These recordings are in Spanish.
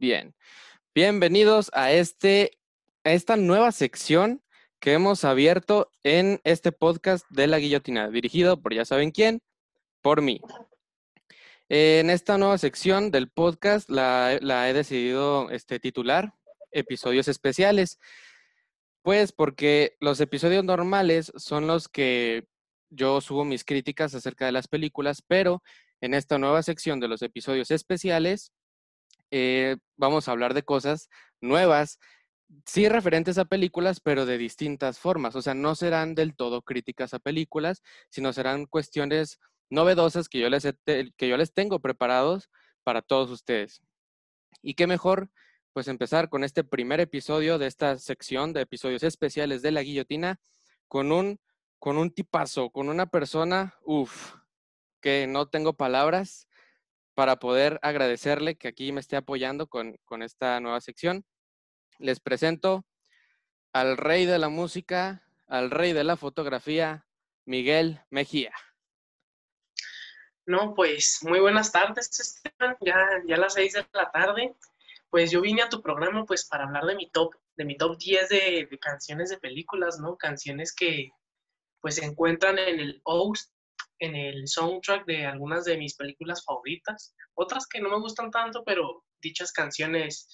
Bien, bienvenidos a, este, a esta nueva sección que hemos abierto en este podcast de La Guillotina, dirigido por ya saben quién, por mí. En esta nueva sección del podcast la, la he decidido este, titular Episodios Especiales, pues porque los episodios normales son los que yo subo mis críticas acerca de las películas, pero en esta nueva sección de los episodios especiales eh, vamos a hablar de cosas nuevas, sí referentes a películas, pero de distintas formas. O sea, no serán del todo críticas a películas, sino serán cuestiones novedosas que yo les, que yo les tengo preparados para todos ustedes. Y qué mejor, pues empezar con este primer episodio de esta sección de episodios especiales de la guillotina con un, con un tipazo, con una persona, uff, que no tengo palabras para poder agradecerle que aquí me esté apoyando con, esta nueva sección. Les presento al rey de la música, al rey de la fotografía, Miguel Mejía. No, pues muy buenas tardes, Esteban. Ya, ya a las seis de la tarde. Pues yo vine a tu programa pues para hablar de mi top, de mi top 10 de, de canciones de películas, ¿no? Canciones que pues se encuentran en el host en el soundtrack de algunas de mis películas favoritas, otras que no me gustan tanto, pero dichas canciones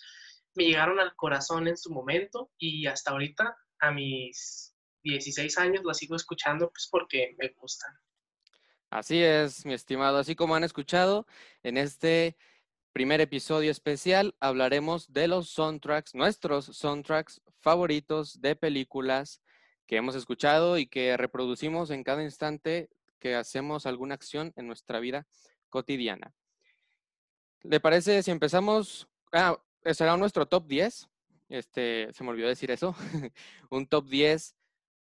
me llegaron al corazón en su momento y hasta ahorita, a mis 16 años, las sigo escuchando pues porque me gustan. Así es, mi estimado. Así como han escuchado, en este primer episodio especial hablaremos de los soundtracks, nuestros soundtracks favoritos de películas que hemos escuchado y que reproducimos en cada instante que hacemos alguna acción en nuestra vida cotidiana. ¿Le parece si empezamos? Ah, será nuestro top 10. Este, se me olvidó decir eso. Un top 10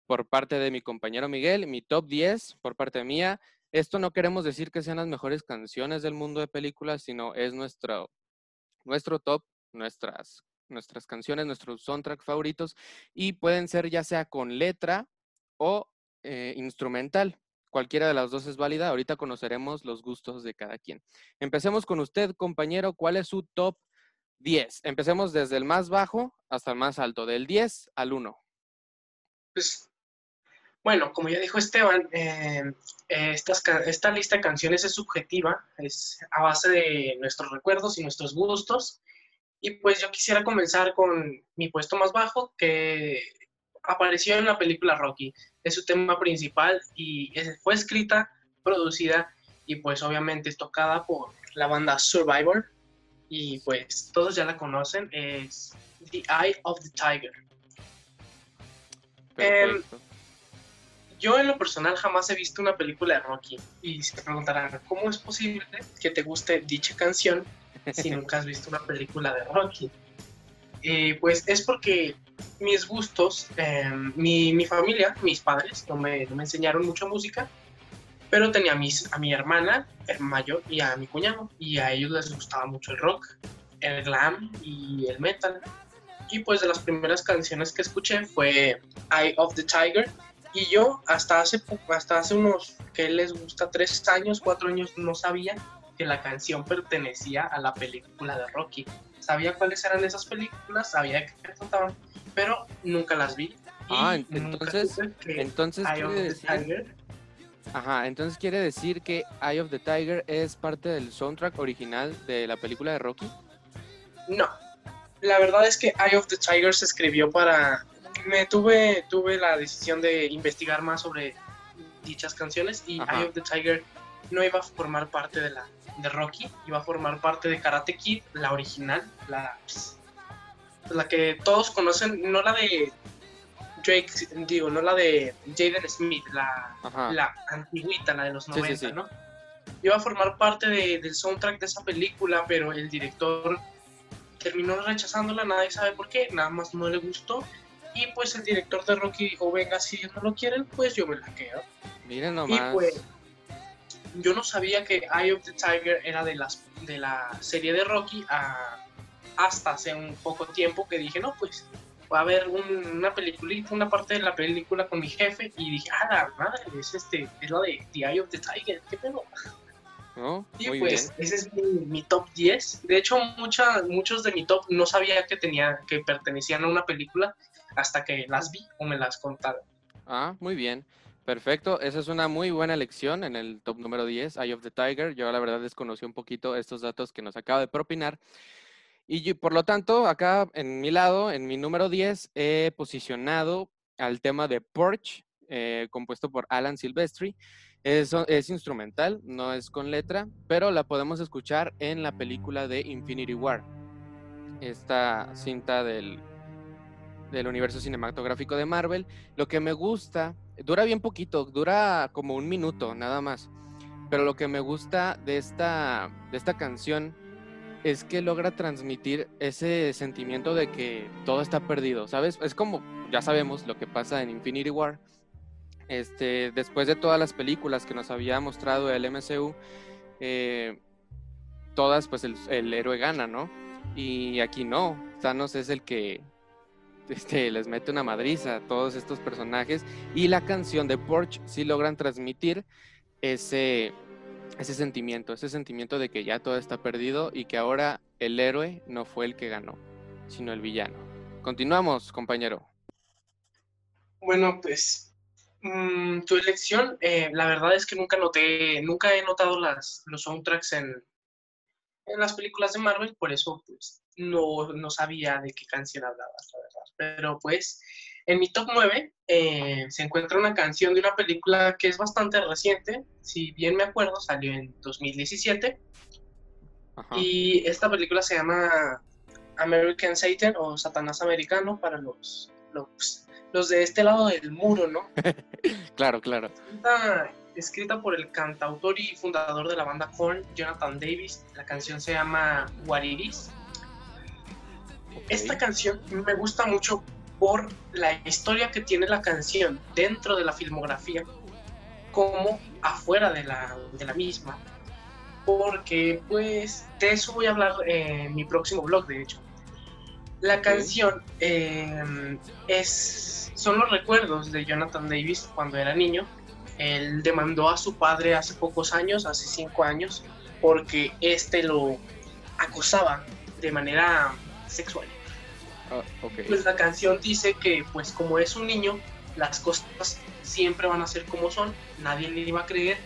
por parte de mi compañero Miguel, mi top 10 por parte mía. Esto no queremos decir que sean las mejores canciones del mundo de películas, sino es nuestro, nuestro top, nuestras, nuestras canciones, nuestros soundtrack favoritos, y pueden ser ya sea con letra o eh, instrumental. Cualquiera de las dos es válida. Ahorita conoceremos los gustos de cada quien. Empecemos con usted, compañero. ¿Cuál es su top 10? Empecemos desde el más bajo hasta el más alto, del 10 al 1. Pues, bueno, como ya dijo Esteban, eh, esta lista de canciones es subjetiva, es a base de nuestros recuerdos y nuestros gustos. Y pues yo quisiera comenzar con mi puesto más bajo, que apareció en la película Rocky. Es su tema principal y fue escrita, producida y pues obviamente es tocada por la banda Survivor. Y pues todos ya la conocen, es The Eye of the Tiger. Em, yo en lo personal jamás he visto una película de Rocky y se preguntarán, ¿cómo es posible que te guste dicha canción si nunca has visto una película de Rocky? Pues es porque mis gustos, em, mi, mi, familia, mis padres, no me, no me, enseñaron mucha música, pero tenía a, mis, a mi hermana el mayor y a mi cuñado, y a ellos les gustaba mucho el rock, el glam y el metal. Y pues de las primeras canciones que escuché fue Eye of the Tiger, y yo hasta hace, hasta hace unos, que les gusta, tres años, cuatro años, no sabía que la canción pertenecía a la película de Rocky sabía cuáles eran esas películas, sabía que trataban, pero nunca las vi. Ah, entonces, entonces quiere decir, Ajá, entonces quiere decir que Eye of the Tiger es parte del soundtrack original de la película de Rocky. No, la verdad es que Eye of the Tiger se escribió para, me tuve tuve la decisión de investigar más sobre dichas canciones y Eye of the Tiger no iba a formar parte de la de Rocky, iba a formar parte de Karate Kid, la original, la, pues, la que todos conocen, no la de Drake, digo, no la de Jaden Smith, la, la antiguita, la de los 90, ¿no? Iba a formar parte del soundtrack de esa película, pero el director terminó rechazándola, nadie sabe por qué, nada más no le gustó. Y pues el director de Rocky dijo, venga, si no lo quieren, pues yo me la quedo. Miren nomás. Y pues yo no sabía que Eye of the Tiger era de, las, de la serie de Rocky hasta hace un poco tiempo que dije, no, pues va a haber una peliculita, una parte de la película con mi jefe y dije, ah, la madre, es, este, es la de The Eye of the Tiger, qué pedo. Oh, Y muy pues bien. ese es mi, mi top 10. De hecho, mucha, muchos de mi top no sabía que tenía, que pertenecían a una película hasta que las vi o me las contaron. Ah, muy bien. Perfecto. Esa es una muy buena elección en el top número 10, Eye of the Tiger. Yo la verdad desconocí un poquito estos datos que nos acaba de propinar. Y yo- por lo tanto, acá en mi lado, en mi número 10, he posicionado al tema de Porch, eh, compuesto por Alan Silvestri. Es, es instrumental, no es con letra, pero la podemos escuchar en la película de Infinity War. Esta cinta del, del universo cinematográfico de Marvel. Lo que me gusta, dura bien poquito, dura como un minuto nada más. Pero lo que me gusta de esta, de esta canción es que logra transmitir ese sentimiento de que todo está perdido, ¿sabes? Es como, ya sabemos lo que pasa en Infinity War. Este, después de todas las películas que nos había mostrado el MCU, eh, todas, pues el, el héroe gana, ¿no? Y aquí no, Thanos es el que este, les mete una madriza a todos estos personajes y la canción de Porch sí logran transmitir ese, ese sentimiento, ese sentimiento de que ya todo está perdido y que ahora el héroe no fue el que ganó, sino el villano. Continuamos, compañero. Bueno, pues mm, tu elección, eh, la verdad es que nunca noté, nunca he notado las, los soundtracks en, en las películas de Marvel, por eso pues no, no sabía de qué canción hablabas, la. Pero pues en mi top 9 eh, se encuentra una canción de una película que es bastante reciente, si bien me acuerdo, salió en 2017 Ajá. y esta película se llama American Satan o Satanás Americano para los, los, los de este lado del muro, ¿no? Claro, claro. Escrita, escrita por el cantautor y fundador de la banda Korn, Jonathan Davis. La canción se llama What It Is. Esta canción me gusta mucho por la historia que tiene la canción dentro de la filmografía como afuera de la, de la misma. Porque pues de eso voy a hablar en mi próximo blog, de hecho. La canción eh, es, son los recuerdos de Jonathan Davis cuando era niño. Él demandó a su padre hace pocos años, hace cinco años, porque este lo acosaba de manera sexual. Ah. Pues la canción dice que, pues como es un niño, las cosas siempre van a ser como son, nadie le iba a creer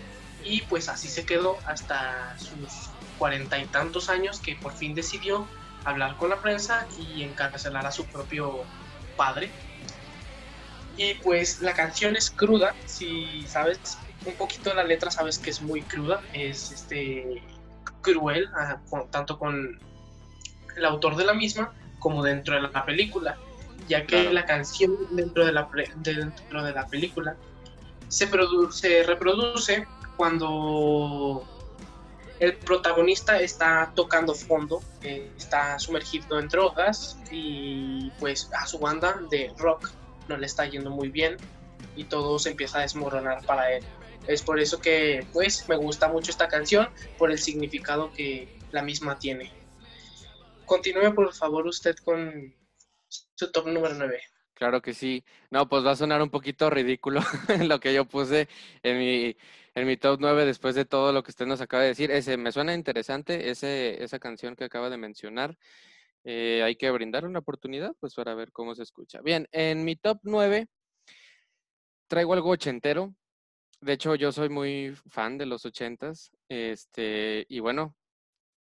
y pues así se quedó hasta sus cuarenta y tantos años que por fin decidió hablar con la prensa y encarcelar a su propio padre. Y pues la canción es cruda, si sabes un poquito de la letra sabes que es muy cruda, es este cruel, ah, tanto con el autor de la misma como dentro de la película, ya que Claro. la canción dentro de la, pre- dentro de la película se, produ- se reproduce cuando el protagonista está tocando fondo, eh, está sumergido en drogas y pues a su banda de rock no le está yendo muy bien y todo se empieza a desmoronar para él. Es por eso que pues me gusta mucho esta canción, por el significado que la misma tiene. Continúe por favor usted con su top número 9. Claro que sí. No, pues va a sonar un poquito ridículo lo que yo puse en mi, en mi top 9 después de todo lo que usted nos acaba de decir. Ese me suena interesante, ese, esa canción que acaba de mencionar. Eh, hay que brindar una oportunidad pues para ver cómo se escucha. Bien, en mi top 9 traigo algo ochentero. De hecho, yo soy muy fan de los ochentas. Este, y bueno,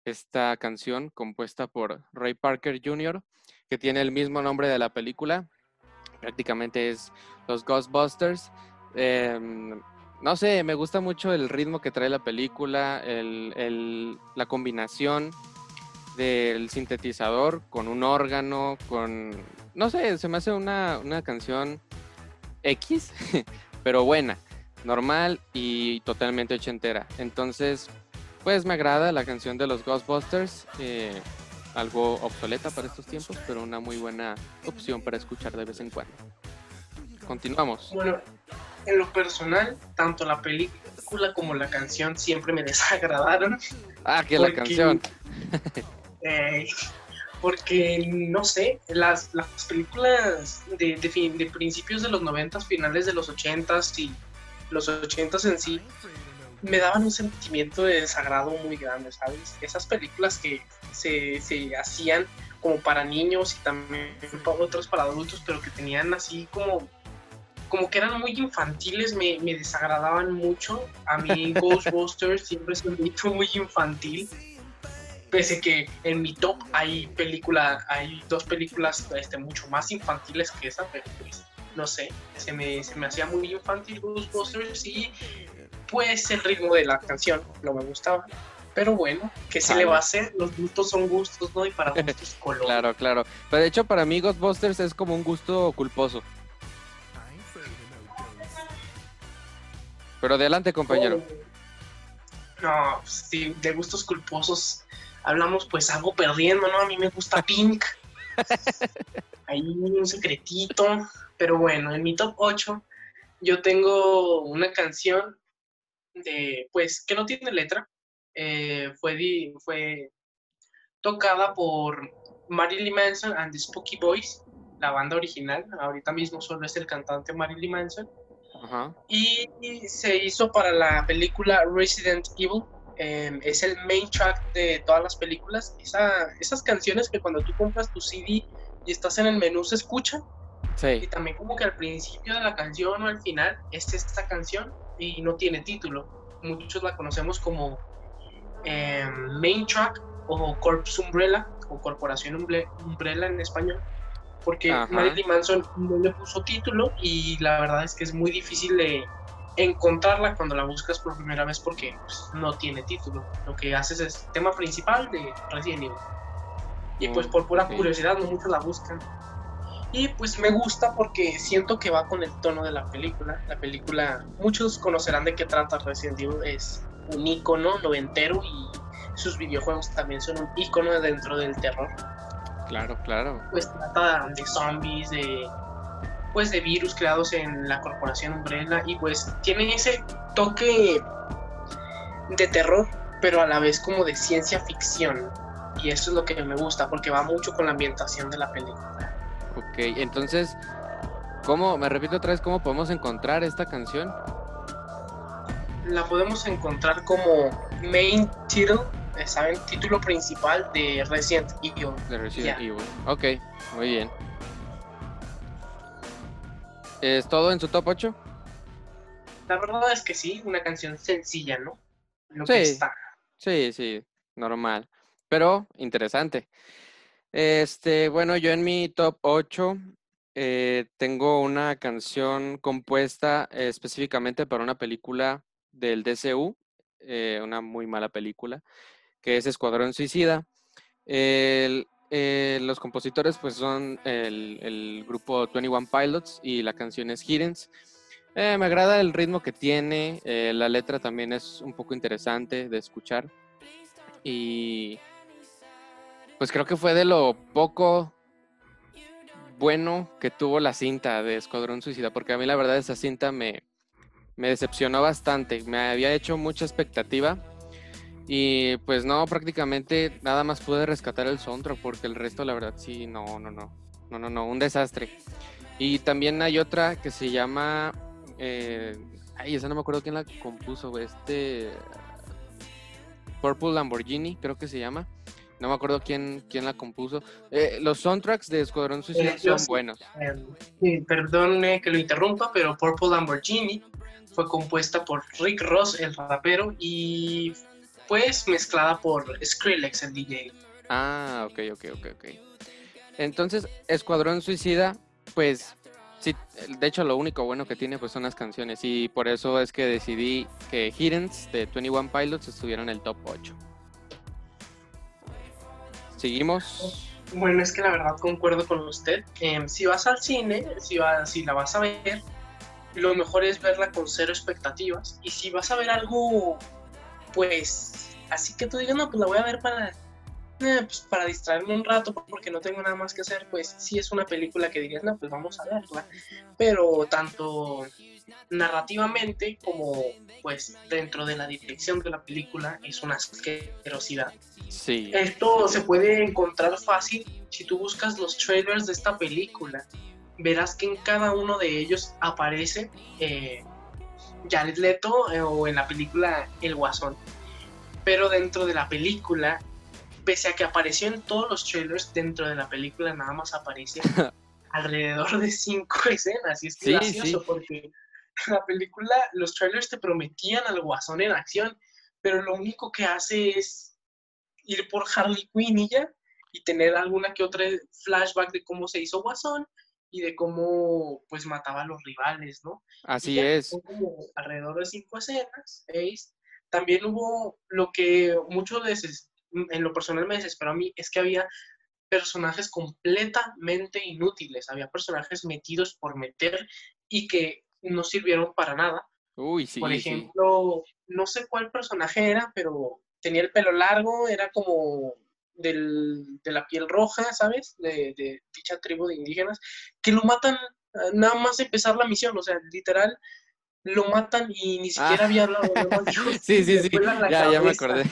esta canción compuesta por Ray Parker Jr., que tiene el mismo nombre de la película, prácticamente es los Ghostbusters. Em, no sé, me gusta mucho el ritmo que trae la película, el- la combinación del sintetizador con un órgano, con... No sé, se me hace una, una canción X, pero buena, normal y totalmente ochentera. Entonces, pues me agrada la canción de los Ghostbusters. eh, algo obsoleta para estos tiempos, pero una muy buena opción para escuchar de vez en cuando. Continuamos. Bueno, en lo personal, tanto la película como la canción siempre me desagradaron. Ah, que la canción. eh, porque, no sé, las, las películas de, de, fin- de principios de los 90, finales de los 80 y los 80 en sí, me daban un sentimiento de desagrado muy grande, ¿sabes? Esas películas que se, se hacían como para niños y también otras para adultos, pero que tenían así como como que eran muy infantiles, me, me desagradaban mucho. A mí Ghostbusters siempre es un mito muy infantil. Pese que en mi top hay película, hay dos películas este, mucho más infantiles que esa, pero pues no sé, se me, se me hacía muy infantil Ghostbusters y pues el ritmo de la canción no me gustaba. Pero bueno, ¿qué se le va a hacer? Los gustos son gustos, ¿no? Y para gustos color. claro, claro. Pero de hecho para mí Ghostbusters es como un gusto culposo. Pero adelante, compañero. No, sí, de gustos culposos hablamos, pues algo perdiendo, ¿no? A mí me gusta Pink. Ahí un secretito. Pero bueno, en mi top 8 yo tengo una canción de, pues, que no tiene letra. Eh, fue, fue tocada por Marilyn Manson and the Spooky Boys, la banda original. Ahorita mismo solo es el cantante Marilyn Manson. Y, se hizo para la película Resident Evil. Em, es el main track de todas las películas. esas canciones que cuando tú compras tu CD y estás en el menú se escuchan. Y también como que al principio de la canción o al final es esta canción y no tiene título. Muchos la conocemos como em, main track o Corpse Umbrella o Corporación Umbrella en español porque Marilyn Manson no le puso título y la verdad es que es muy difícil de encontrarla cuando la buscas por primera vez porque pues, no tiene título. Lo que haces es tema principal de Resident Evil. Y pues por pura curiosidad no muchos la buscan. Y pues me gusta porque siento que va con el tono de la película. La película, muchos conocerán de qué trata Resident Evil, es un icono noventero y sus videojuegos también son un icono dentro del terror. Claro, claro. Pues trata de zombies, de pues de virus creados en la corporación Umbrella y pues tiene ese toque de terror, pero a la vez como de ciencia ficción. Y eso es lo que me gusta porque va mucho con la ambientación de la película. Ok, entonces, ¿cómo, me repito otra vez, cómo podemos encontrar esta canción? La podemos encontrar como main title ¿saben? Título principal de Resident Evil. De Resident Evil. Ok, muy bien. ¿Es todo en su top 8? La verdad es que sí, una canción sencilla, ¿no? Lo sí, que está. sí, sí, normal. Pero interesante. Este, bueno, yo en mi top 8 eh, tengo una canción compuesta específicamente para una película del DCU, eh, una muy mala película que es Escuadrón Suicida. Eh, los compositores pues son el, grupo 21 Pilots y la canción es Hiddens. Eh, me agrada el ritmo que tiene, eh, la letra también es un poco interesante de escuchar y pues creo que fue de lo poco bueno que tuvo la cinta de Escuadrón Suicida, porque a mí la verdad esa cinta me, me decepcionó bastante, me había hecho mucha expectativa y pues no, prácticamente nada más pude rescatar el soundtrack porque el resto la verdad sí, no, no, no, no, no, no, un desastre. Y también hay otra que se llama, eh, ay, esa no me acuerdo quién la compuso, este Purple Lamborghini, creo que se llama. No me acuerdo quién, quién la compuso. Eh, los soundtracks de Escuadrón Suicida eh, son buenos. Eh, perdone que lo interrumpa, pero Purple Lamborghini fue compuesta por Rick Ross, el rapero, y pues mezclada por Skrillex, el DJ. Ah, ok, ok, ok, ok. Entonces, Escuadrón Suicida, pues, sí, de hecho lo único bueno que tiene pues son las canciones y por eso es que decidí que Hiddens de 21 Pilots estuviera en el top 8. Seguimos. Bueno, es que la verdad concuerdo con usted. Em, si vas al cine, si, si la vas a ver, lo mejor es verla con cero expectativas. Y si vas a ver algo pues así que tú digas, no, pues la voy a ver para, eh, pues para distraerme un rato porque no tengo nada más que hacer, pues sí es una película que dirías, no, pues vamos a verla. Pero tanto narrativamente como pues dentro de la dirección de la película es una asquerosidad. Sí. Esto se puede encontrar fácil si tú buscas los trailers de esta película. Verás que en cada uno de ellos aparece eh, Jared Leto eh, o en la película El Guasón. Pero dentro de la película, pese a que apareció en todos los trailers, dentro de la película nada más aparece alrededor de cinco escenas. Y es Sí, gracioso sí. porque en la película los trailers te prometían al Guasón en acción, pero lo único que hace es ir por Harley Quinn y ya, y tener alguna que otra flashback de cómo se hizo Guasón y de cómo pues mataba a los rivales, ¿no? Así ya, es. alrededor de cinco escenas, seis. También hubo lo que muchas veces, en lo personal me desesperó a mí, es que había personajes completamente inútiles, había personajes metidos por meter y que no sirvieron para nada. Uy, sí, por sí. ejemplo, no sé cuál personaje era, pero tenía el pelo largo, era como del- de la piel roja, ¿sabes? De, de dicha tribu de indígenas, que lo matan eh, nada más empezar la misión, o sea, literal, lo matan y ni siquiera Ah. había hablado. Sí, sí, "Le sí. Ya, ya me cabeza". acordé.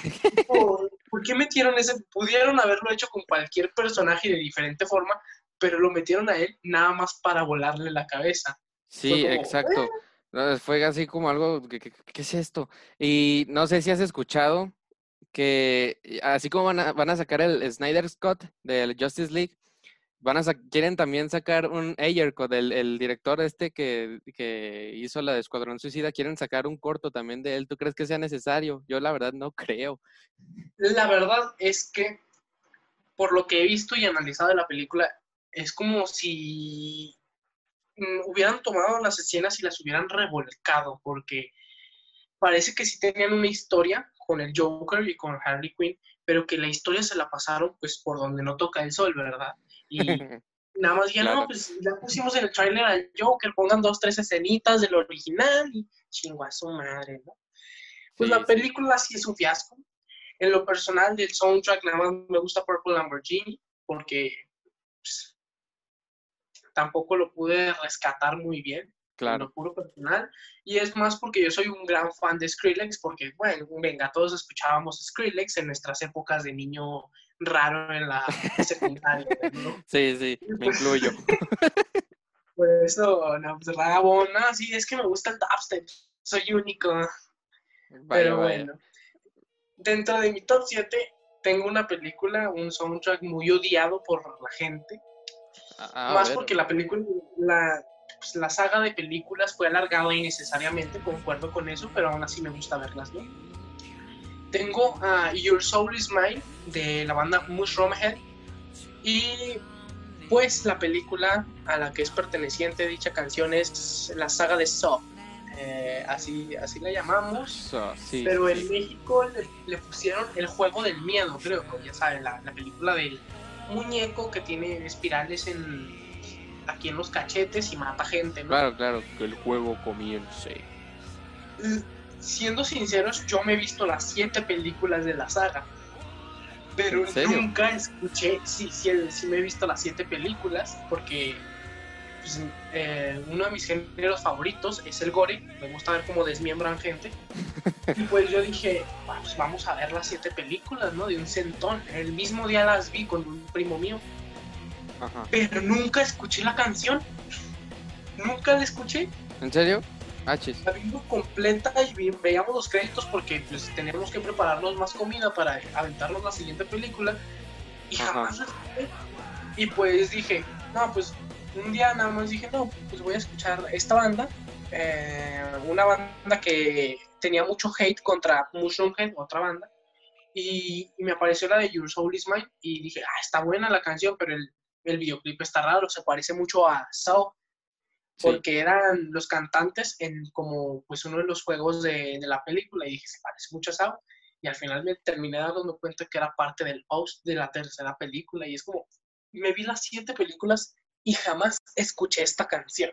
¿Por, por qué metieron ese? Pudieron haberlo hecho con cualquier personaje de diferente forma, pero lo metieron a él nada más para volarle la cabeza. Sí, como, exacto. No, Fue así como algo, ¿qué es esto? Y no sé si has escuchado que así como van a, van a sacar el Snyder Scott del Justice League, van a quieren también sacar un Ayer Code, el, el director este que, que hizo la de Escuadrón Suicida, quieren sacar un corto también de él. ¿Tú crees que sea necesario? Yo la verdad no creo. La verdad es que, por lo que he visto y analizado de la película, es como si mm, hubieran tomado las escenas y las hubieran revolcado, porque parece que sí tenían una historia con el Joker y con Harley Quinn, pero que la historia se la pasaron pues por donde no toca el sol, ¿verdad? Y nada más ya Claro. no, pues ya pusimos en el tráiler al Joker, pongan dos, tres escenitas del original y chingo a su madre, ¿no? Pues Sí, la película sí es un fiasco. En lo personal del soundtrack nada más me gusta Purple Lamborghini porque pues, tampoco lo pude rescatar muy bien en Claro. lo puro personal. Y es más porque yo soy un gran fan de Skrillex porque, bueno, venga, todos escuchábamos Skrillex en nuestras épocas de niño raro en la secundaria, ¿no? Sí, sí, me incluyo. Por eso, no, pues Rabón, no, sí, es que me gusta el dubstep, soy único. Vaya, Pero vaya. bueno, dentro de mi top 7 tengo una película, un soundtrack muy odiado por la gente. Más porque la película, la, pues, la saga de películas fue alargada innecesariamente, concuerdo con eso, pero aún así me gusta verlas, ¿no? Tengo a Your Soul Is Mine de la banda Mushroom Head y pues la película a la que es perteneciente dicha canción es la saga de Saw. Eh, así, así la llamamos. So, sí, Pero sí, en. México le, le pusieron el juego del miedo, creo, ya saben, la, la película del muñeco que tiene espirales en aquí en los cachetes y mata gente, ¿no? Claro, claro, que el juego comience. Siendo sinceros, yo me he visto las siete películas de la saga, pero nunca escuché, sí, sí, sí me he visto las siete películas, porque pues, eh, uno de mis géneros favoritos es el gore, me gusta ver cómo desmiembran gente. Y pues yo dije, "Ah, pues vamos a ver las siete películas, ¿no? De un centón. El mismo día las vi con un primo mío, Ajá. pero nunca escuché la canción. Nunca la escuché. ¿En serio? Ah, chis. La vimos completa y veíamos los créditos porque pues teníamos que prepararnos más comida para aventarnos la siguiente película. Y Ajá. jamás la escuché. Y pues dije, no, pues un día nada más dije, no, pues voy a escuchar esta banda. eh, una banda que tenía mucho hate contra Mushroomhead, otra banda. Y, y me apareció la de Your Soul Is Mine y dije, ah, está buena la canción, pero el, el videoclip está raro, se parece mucho a Saw Sí. porque eran los cantantes en como pues uno de los juegos de, de la película y dije, se parece mucho a Saw. Y al final me terminé dando cuenta que era parte del host de la tercera película y es como, me vi las siete películas y jamás escuché esta canción.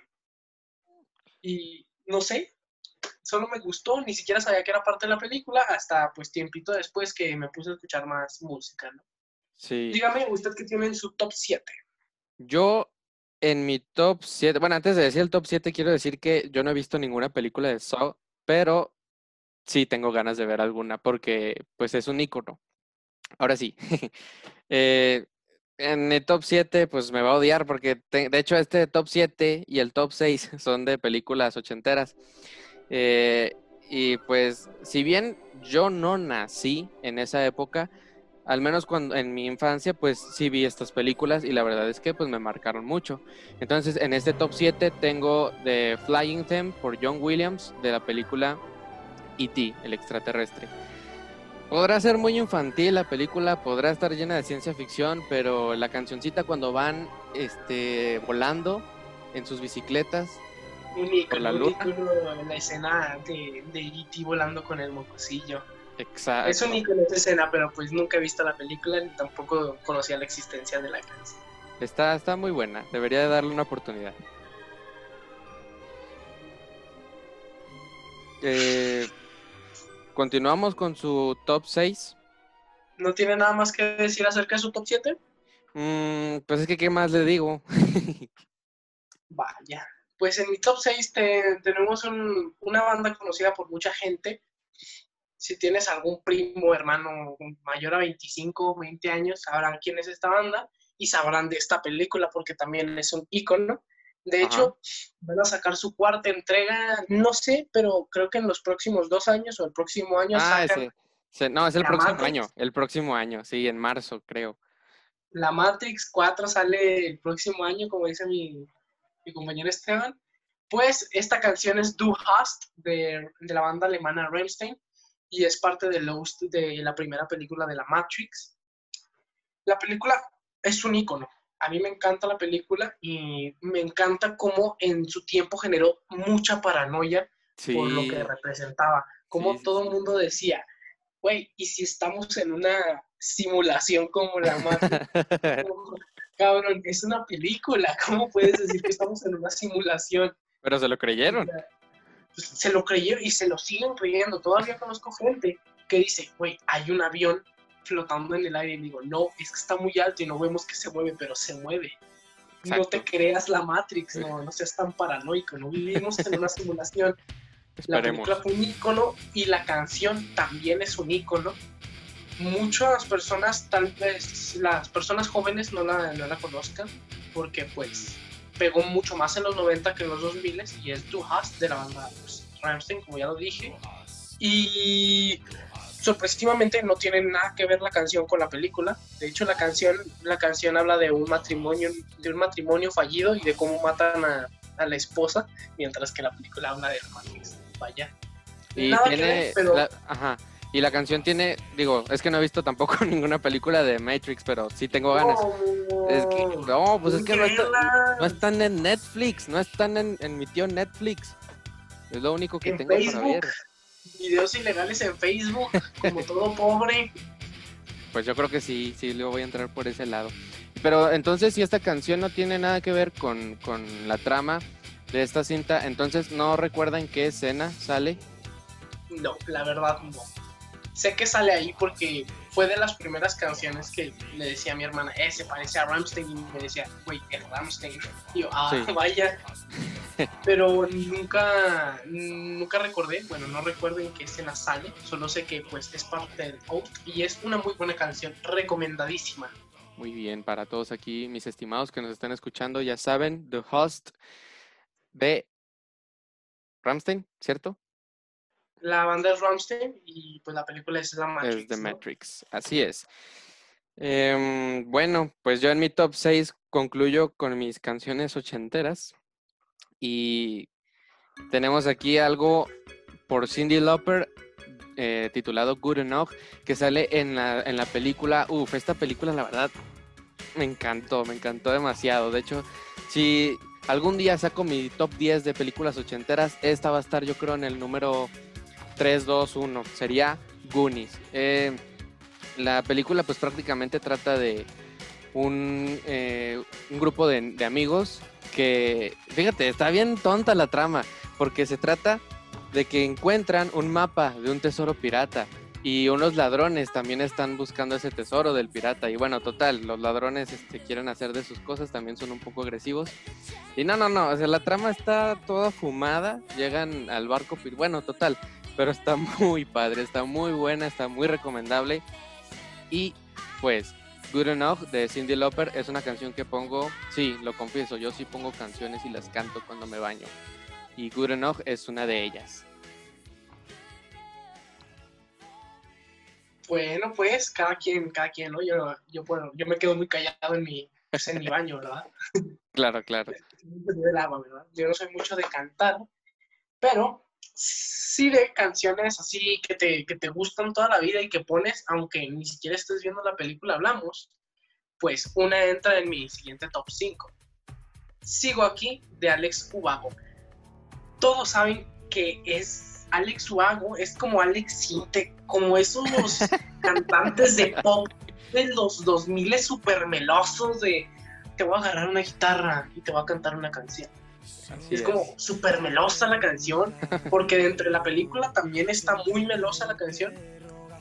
Y no sé, solo me gustó, ni siquiera sabía que era parte de la película hasta pues tiempito después que me puse a escuchar más música, ¿no? Sí. Dígame, usted que tiene en su top 7. Yo en mi top 7, bueno, antes de decir el top 7, quiero decir que yo no he visto ninguna película de Saw, pero sí tengo ganas de ver alguna porque pues es un ícono. Ahora sí. eh, en el top 7 pues me va a odiar porque de hecho este top 7 y el top 6 son de películas ochenteras. Eh, y pues, si bien yo no nací en esa época, al menos cuando en mi infancia, pues sí vi estas películas y la verdad es que pues me marcaron mucho. Entonces, en este top 7 tengo The Flying Them por John Williams de la película E.T., el extraterrestre. Podrá ser muy infantil la película, podrá estar llena de ciencia ficción, pero la cancioncita cuando van este, volando en sus bicicletas por la un luna. la escena de, de E.T. volando con el mocosillo. Exacto. Es un ícono esa escena, pero pues nunca he visto la película ni tampoco conocía la existencia de la canción. Está, está muy buena, debería de darle una oportunidad. Eh, Continuamos con su top 6. ¿No tiene nada más que decir acerca de su top 7? Mm, pues es que, ¿qué más le digo? Vaya. Pues en mi top 6 te- tenemos un- una banda conocida por mucha gente. Si tienes algún primo, hermano mayor a 25 o 20 años, sabrán quién es esta banda y sabrán de esta película porque también es un ícono. De Ajá. hecho, van a sacar su cuarta entrega, no sé, pero creo que en los próximos dos años o el próximo año Ah, sacan ese. ese- No, es el próximo Matrix. año. El próximo año, sí, en marzo, creo. La Matrix 4 sale el próximo año, como dice mi, mi compañero Esteban. Pues esta canción es Du Hast de, de la banda alemana Rammstein y es parte de, Lost, de la primera película de la Matrix. La película es un icono. A mí me encanta la película y me encanta cómo en su tiempo generó mucha paranoia Sí. por lo que representaba. Como Sí, todo sí. el mundo decía, güey, ¿y si estamos en una simulación como la Matrix? Cabrón, es una película. ¿Cómo puedes decir que estamos en una simulación? Pero se lo creyeron. Pues, se lo creyeron y se lo siguen creyendo. Todavía conozco gente que dice, güey, hay un avión flotando en el aire. Y digo, no, es que está muy alto y no vemos que se mueve, pero se mueve. No te creas la Matrix, no, no seas tan paranoico, no vivimos en una simulación. La película fue un ícono y la canción también es un ícono. Muchas personas, tal vez las personas jóvenes no la, no la conozcan porque pues pegó mucho más en los 90 que en los 2000 y es Du Hast de la banda pues, Rammstein, como ya lo dije. Y sorpresivamente no tiene nada que ver la canción con la película. De hecho, la canción, la canción habla de un matrimonio, de un matrimonio fallido y de cómo matan a, a la esposa, mientras que la película habla de la Matrix. Vaya. Y Nada que tiene. ver, pero la- ajá. Y la canción tiene. Digo, es que no he visto tampoco ninguna película de Matrix, pero sí tengo ganas. No, Es que. No, pues es que no, está- no están en Netflix. No están en, en mi tío Netflix. Es lo único que En tengo para Facebook. ver. Videos ilegales en Facebook, como todo pobre. Pues yo creo que sí, sí, le voy a entrar por ese lado. Pero entonces, si esta canción no tiene nada que ver con, con la trama de esta cinta, entonces no recuerdan qué escena sale. No, la verdad no. Sé que sale ahí porque fue de las primeras canciones que le decía a mi hermana, eh, se parece a Ramstein. Y me decía, güey, es Ramstein. Y yo, ah, Sí. vaya. Pero nunca, nunca recordé, bueno, no recuerdo en qué escena sale. Solo sé que pues es parte del Out y es una muy buena canción, recomendadísima. Muy bien, para todos aquí, mis estimados que nos están escuchando, ya saben, The Host de Ramstein, ¿cierto? La banda es Ramstein y pues la película es La Matrix. es The ¿no? Matrix, así es. Em, bueno, pues yo en mi top 6 concluyo con mis canciones ochenteras y tenemos aquí algo por Cindy Lauper eh, titulado Good Enough que sale en la, en la película, uf, esta película la verdad me encantó, me encantó demasiado, de hecho, si algún día saco mi top 10 de películas ochenteras, esta va a estar yo creo en el número 3, 2, 1, sería Goonies. Eh, la película pues prácticamente trata de un, eh, un grupo de, amigos que, fíjate, está bien tonta la trama, porque se trata de que encuentran un mapa de un tesoro pirata y unos ladrones también están buscando ese tesoro del pirata. Y bueno, total, los ladrones este, quieren hacer de sus cosas, también son un poco agresivos. Y no, no, no, o sea, la trama está toda fumada, llegan al barco, bueno, total, pero está muy padre, está muy buena, está muy recomendable. Y pues Good Enough de Cindy Lauper es una canción que pongo, sí, lo confieso, yo sí pongo canciones y las canto cuando me baño. Y Good Enough es una de ellas. Bueno, pues cada quien, cada quien, ¿no? Yo, yo, bueno, yo me quedo muy callado en mi, pues, en mi baño, ¿verdad? claro, claro. Yo no soy mucho de cantar, pero sí de canciones así que te, que te gustan toda la vida y que pones, aunque ni siquiera estés viendo la película, hablamos, pues una entra en mi siguiente top 5. Sigo aquí de Alex Ubago. Todos saben que es Alex Ubago, es como Alex Sinte, como esos cantantes de pop de los 2000 super melosos de te voy a agarrar una guitarra y te voy a cantar una canción. Es, como súper melosa la canción, porque dentro de la película también está muy melosa la canción.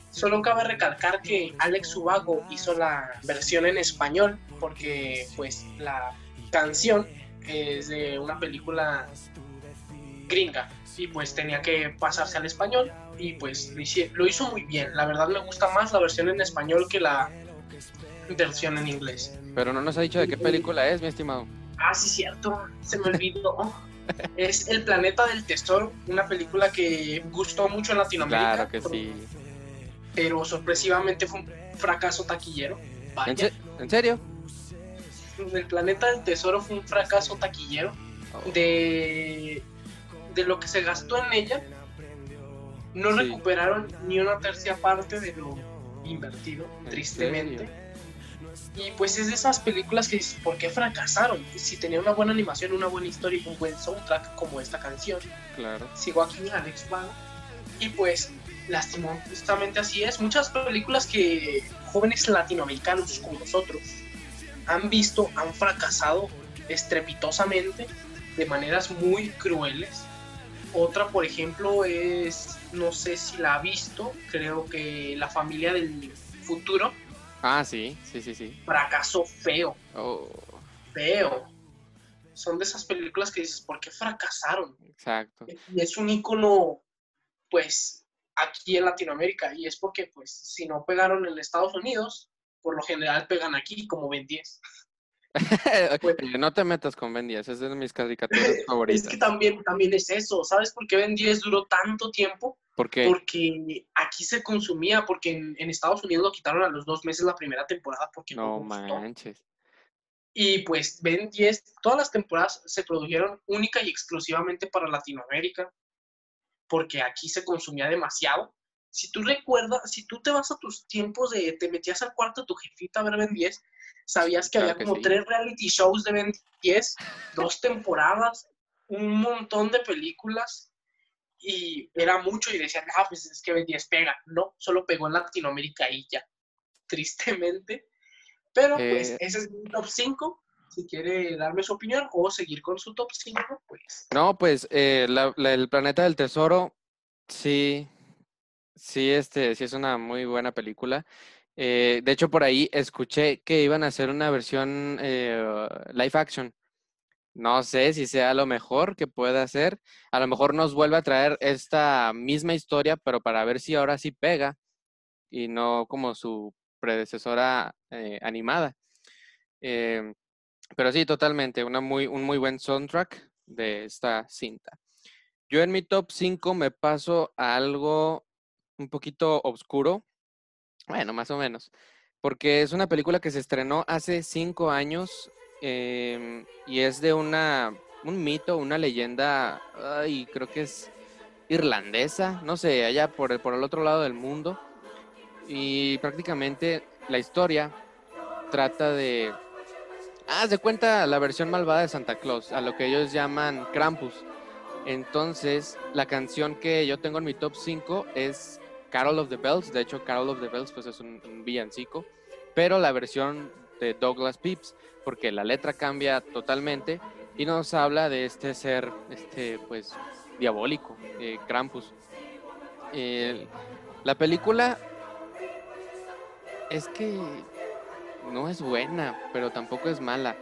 Solo cabe recalcar que Alex Ubago hizo la versión en español, porque pues la canción es de una película gringa y pues tenía que pasarse al español y pues lo hizo muy bien. La verdad me gusta más la versión en español que la versión en inglés. Pero no nos ha dicho de qué película es, mi estimado. Ah, sí, cierto, se me olvidó. es El Planeta del Tesoro, una película que gustó mucho en Latinoamérica. Claro que sí. Pero sorpresivamente fue un fracaso taquillero. ¿En, serio? El Planeta del Tesoro fue un fracaso taquillero. Oh. De, de lo que se gastó en ella, no recuperaron ni una tercia parte de lo invertido, tristemente. Y pues es de esas películas que dices, ¿por qué fracasaron? Si tenía una buena animación, una buena historia y un buen soundtrack como esta canción. Claro. Sigo aquí en Alex Vago. Y pues, lastimó, justamente así es. Muchas películas que jóvenes latinoamericanos como nosotros han visto, han fracasado estrepitosamente, de maneras muy crueles. Otra, por ejemplo, es, no sé si la ha visto, creo que La familia del futuro Ah, sí, sí, sí, sí. Fracaso feo. Oh. Feo. Son de esas películas que dices, ¿por qué fracasaron? Exacto. Y es un icono, pues, aquí en Latinoamérica. Y es porque, pues, si no pegaron en Estados Unidos, por lo general pegan aquí como Ben 10. Pues no te metas con Ben 10, es de mis caricaturas favoritas. Es que también, también es eso, ¿sabes por qué Ben 10 duró tanto tiempo? Porque aquí se consumía, porque en, Estados Unidos lo quitaron a los dos meses la primera temporada porque no, manches. Y pues Ben 10, todas las temporadas se produjeron única y exclusivamente para Latinoamérica, porque aquí se consumía demasiado. Si tú recuerdas, si tú te vas a tus tiempos de, te metías al cuarto de tu jefita a ver Ben 10, sabías que había como tres reality shows de Ben 10, dos temporadas, un montón de películas y era mucho y decían, ah, pues es que Ben 10 pega. No, solo pegó en Latinoamérica y ya, tristemente. Pero pues eh, ese es mi top 5. Si quiere darme su opinión o seguir con su top 5, pues. No, pues eh, el planeta del tesoro, sí, sí, este, sí es una muy buena película. Eh, de hecho, por ahí escuché que iban a hacer una versión live action no sé si sea lo mejor que pueda hacer. A lo mejor nos vuelve a traer esta misma historia, pero para ver si ahora sí pega y no como su predecesora eh, animada. Em, pero sí, totalmente, una muy, un muy buen soundtrack de esta cinta. Yo en mi top 5 me paso a algo un poquito oscuro, bueno, más o menos, porque es una película que se estrenó hace cinco años Em, y es de una, un mito, una leyenda, y creo que es irlandesa, no sé, allá por por el otro lado del mundo. Y prácticamente la historia trata de... Ah, se cuenta la versión malvada de Santa Claus, a lo que ellos llaman Krampus. Entonces, la canción que yo tengo en mi top 5 es Carol of the Bells. De hecho, Carol of the Bells pues es un, un villancico. Pero la versión de Douglas Peeps porque la letra cambia totalmente y nos habla de este ser, este, pues, diabólico, eh, Krampus. la película es que no es buena, pero tampoco es mala.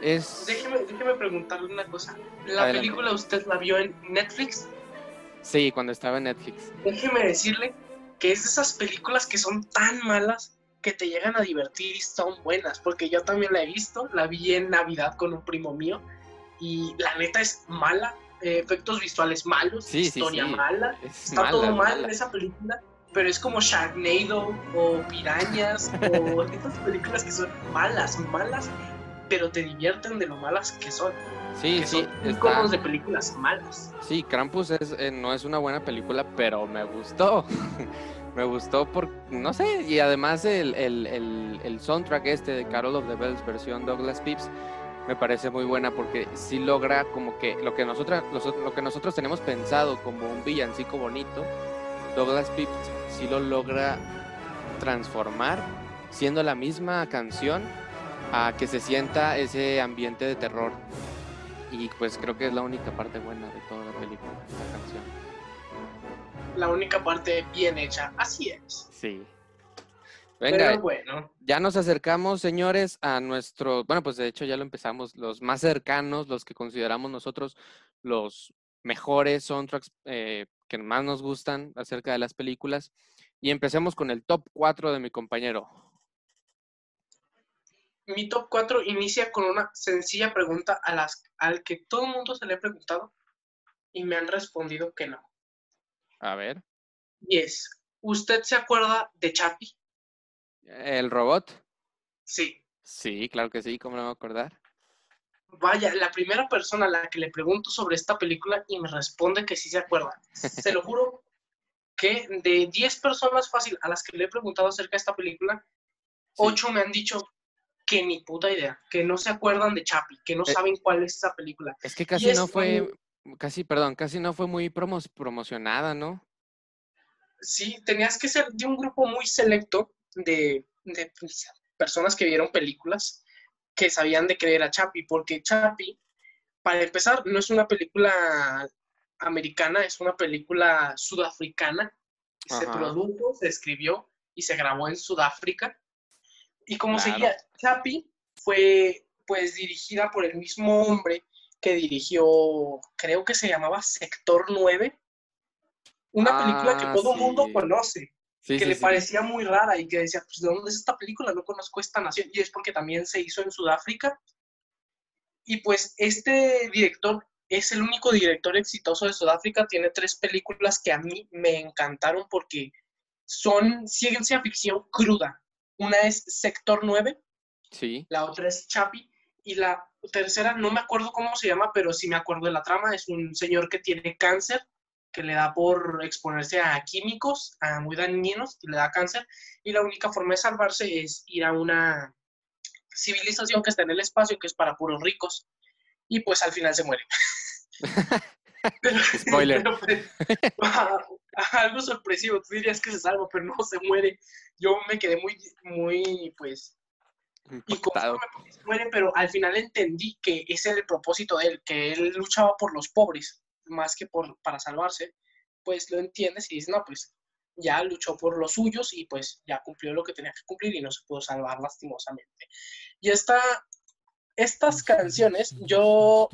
Es... Déjeme, déjeme preguntarle una cosa. ¿La película usted la vio en Netflix? Sí, cuando estaba en Netflix. Déjeme decirle que es de esas películas que son tan malas que te llegan a divertir y son buenas, porque yo también la he visto, la vi en Navidad con un primo mío y la neta es mala, eh, efectos visuales malos, historia mala, está todo mal en esa película, pero es como Sharknado o Pirañas o estas películas que son malas, malas, pero te divierten de lo malas que son. Sí, que sí, son iconos de películas malas. Sí, Krampus es, eh, no es una buena película, pero me gustó. me gustó por, no sé, y además el, el, el, soundtrack este de Carol of the Bells versión Douglas Pips me parece muy buena porque sí logra como que lo que nosotros, lo que nosotros tenemos pensado como un villancico bonito, Douglas Pips sí lo logra transformar siendo la misma canción a que se sienta ese ambiente de terror. Y pues creo que es la única parte buena de toda la película, la canción. La única parte bien hecha, así es. Sí. Venga, Pero bueno, ya nos acercamos, señores, a nuestro, bueno, pues de hecho ya lo empezamos, los más cercanos, los que consideramos nosotros los mejores soundtracks eh, que más nos gustan acerca de las películas. Y empecemos con el top 4 de mi compañero. mi top 4 inicia con una sencilla pregunta a las, al que todo el mundo se le ha preguntado y me han respondido que no. A ver, Y es, ¿usted se acuerda de Chapi? el robot. Sí. Sí, claro que sí, ¿cómo no me voy a acordar? Vaya, la primera persona a la que le pregunto sobre esta película y me responde que sí se acuerda. Se lo juro que de 10 personas fácil a las que le he preguntado acerca de esta película, Sí. 8 me han dicho que ni puta idea, que no se acuerdan de Chapi, que no Eh, saben cuál es esa película. Es que casi no fue, casi, perdón, casi no fue muy promos- promocionada, ¿no? Sí, tenías que ser de un grupo muy selecto de, de, pues, personas que vieron películas que sabían de qué era Chapi, porque Chapi, para empezar, no es una película americana, es una película sudafricana. Se produjo, se escribió y se grabó en Sudáfrica. Y como Claro. seguía, Chapi fue pues dirigida por el mismo hombre que dirigió, creo que se llamaba Sector 9, una película que Ah, todo el mundo conoce Sí, que sí, le parecía muy rara y que decía, pues, ¿de dónde es esta película? No conozco esta nación. Y es porque también se hizo en Sudáfrica. Y pues este director es el único director exitoso de Sudáfrica. Tiene tres películas que a mí me encantaron porque son ciencia ficción cruda. Una es Sector 9, Sí, la otra es Chapi y la tercera no me acuerdo cómo se llama, pero sí me acuerdo de la trama. Es un señor que tiene cáncer, que le da por exponerse a químicos, a muy dañinos, y le da cáncer. Y la única forma de salvarse es ir a una civilización que está en el espacio, que es para puros ricos. Y pues al final se muere. Pero- Spoiler. pero, pues, algo sorpresivo, tú dirías que se salva, pero no se muere. Yo me quedé muy, muy, pues, y impactado. conforme se muere, pero al final entendí que ese era el propósito de él, que él luchaba por los pobres, más que por, para salvarse, pues lo entiendes y dices, no, pues ya luchó por los suyos y pues ya cumplió lo que tenía que cumplir y no se pudo salvar lastimosamente. Y esta, estas canciones, yo,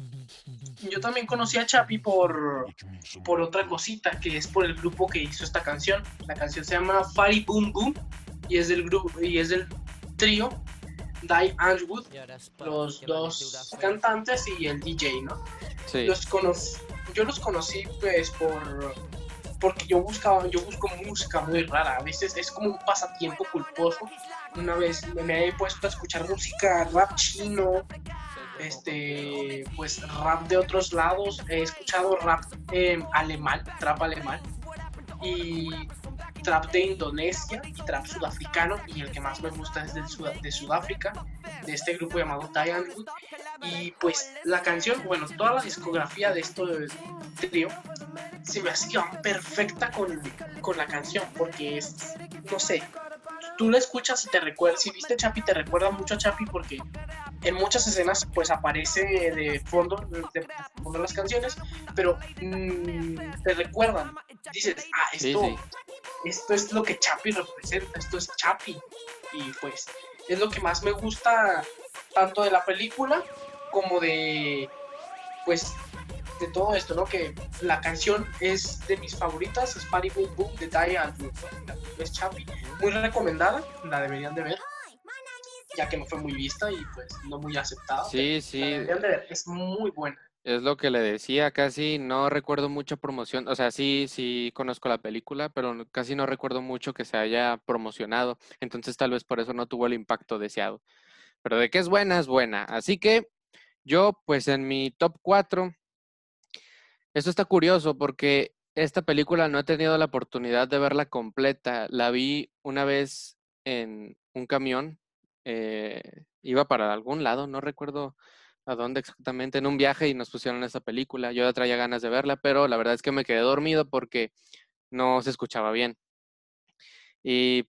yo también conocí a Chapi por, por otra cosita, que es por el grupo que hizo esta canción. La canción se llama Fari Boom Boom y es del grupo y es del trío Die Andrewood, los dos cantantes y el DJ, ¿no? Sí, Los conocí, yo los conocí pues por porque yo buscaba, yo busco música muy rara, a veces es como un pasatiempo culposo. Una vez me he puesto a escuchar música rap chino, este, pues rap de otros lados, he escuchado rap eh, alemán, trap alemán. Y trap de Indonesia y trap sudafricano y el que más me gusta es del Sud- de Sudáfrica, de este grupo llamado Diane y pues la canción, bueno, toda la discografía de esto de trío se me hacía perfecta con, con la canción porque es, no sé, tú la escuchas y te recuerda, si viste Chapi te recuerda mucho a Chapi porque en muchas escenas pues aparece de fondo, de, de fondo las canciones, pero mm, te recuerdan, dices, ah, esto, sí. esto es lo que Chapi representa, esto es Chapi. Y pues es lo que más me gusta tanto de la película como de, pues, de todo esto, ¿no? Que la canción es de mis favoritas, es Party Boom Boom de Die Andrew, es Chapi. Muy recomendada, la deberían de ver, ya que no fue muy vista y pues no muy aceptada. Sí, sí. deberían de ver, es muy buena. Es lo que le decía, casi no recuerdo mucha promoción, o sea, sí, sí conozco la película, pero casi no recuerdo mucho que se haya promocionado, entonces tal vez por eso no tuvo el impacto deseado. Pero de que es buena, es buena. Así que yo, pues en mi top 4, esto está curioso porque esta película no he tenido la oportunidad de verla completa, la vi una vez en un camión, eh, iba para algún lado, no recuerdo a dónde exactamente, en un viaje y nos pusieron esa película. Yo ya traía ganas de verla, pero la verdad es que me quedé dormido porque no se escuchaba bien. Y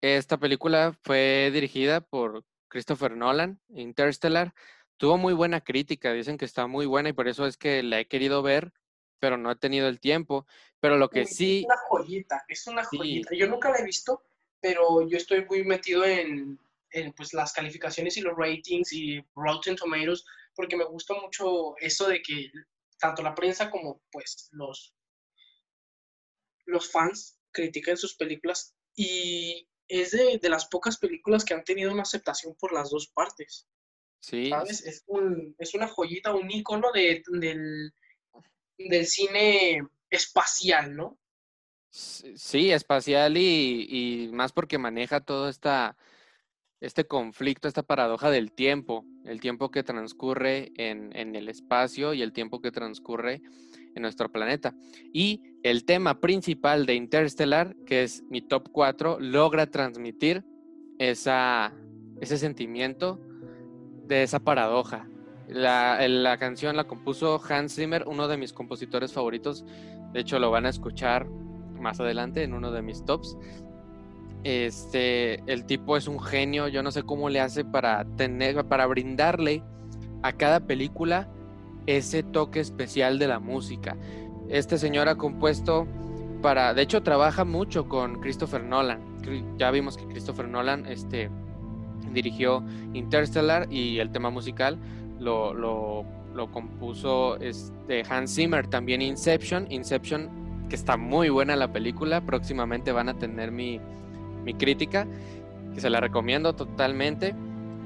esta película fue dirigida por Christopher Nolan, Interstellar. Tuvo muy buena crítica, dicen que está muy buena y por eso es que la he querido ver, pero no he tenido el tiempo. Pero lo que sí... Es una joyita, es una joyita. Yo nunca la he visto, pero yo estoy muy metido en, pues, las calificaciones y los ratings y Rotten Tomatoes, porque me gusta mucho eso de que tanto la prensa como pues los, los fans critiquen sus películas y es de, las pocas películas que han tenido una aceptación por las dos partes. Sí. ¿Sabes? Es, un, es una joyita, un icono de, del, del cine espacial, ¿no? Sí, espacial y, y, más porque maneja todo esta, este conflicto, esta paradoja del tiempo, el tiempo que transcurre en, en, el espacio y el tiempo que transcurre en nuestro planeta. Y el tema principal de Interstellar, que es mi top 4, logra transmitir esa, ese sentimiento de esa paradoja. La, la canción la compuso Hans Zimmer, uno de mis compositores favoritos. De hecho, lo van a escuchar más adelante en uno de mis tops. Este, el tipo es un genio, yo no sé cómo le hace para tener, para brindarle a cada película ese toque especial de la música. Este señor ha compuesto para, de hecho trabaja mucho con Christopher Nolan. Ya vimos que Christopher Nolan este, dirigió Interstellar y el tema musical lo, lo, compuso este, Hans Zimmer, también Inception. Inception, que está muy buena la película, próximamente van a tener mi, mi crítica, que se la recomiendo totalmente.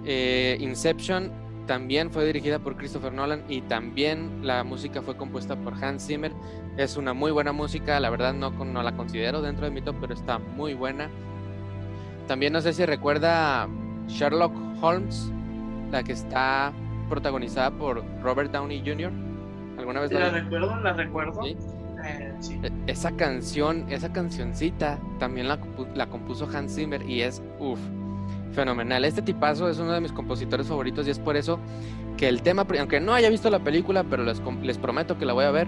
Eh, Inception también fue dirigida por Christopher Nolan y también la música fue compuesta por Hans Zimmer. Es una muy buena música, la verdad no, no la considero dentro de mi top, pero está muy buena. También no sé si recuerda Sherlock Holmes, la que está protagonizada por Robert Downey Jr. ¿Alguna vez la, recuerdo? La recuerdo. E, esa canción, esa cancioncita también la, la compuso Hans Zimmer y es uff, fenomenal. Este tipazo es uno de mis compositores favoritos y es por eso que el tema, aunque no haya visto la película, pero les, les prometo que la voy a ver,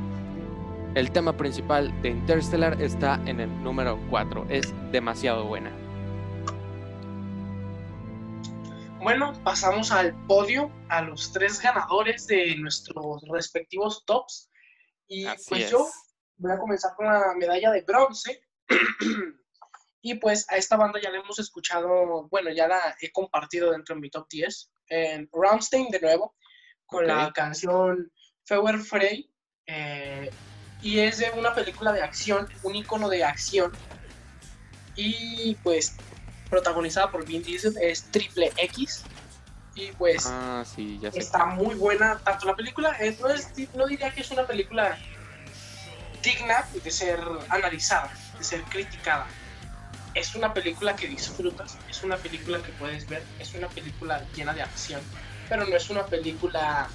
el tema principal de Interstellar está en el número 4. Es demasiado buena. Bueno, pasamos al podio, a los tres ganadores de nuestros respectivos tops. Y pues yo voy a comenzar con la medalla de bronce. y pues a esta banda ya la hemos escuchado, bueno, ya la he compartido dentro de mi top 10. En Rammstein de nuevo, con la canción Feuer Frey. Eh, y es de una película de acción, un icono de acción. Y pues protagonizada por Vin Diesel, es Triple X. Y pues ah, está muy buena tanto la película, no, es, no diría que es una película digna de ser analizada, de ser criticada. Es una película que disfrutas, es una película que puedes ver, es una película llena de acción, pero no es una película,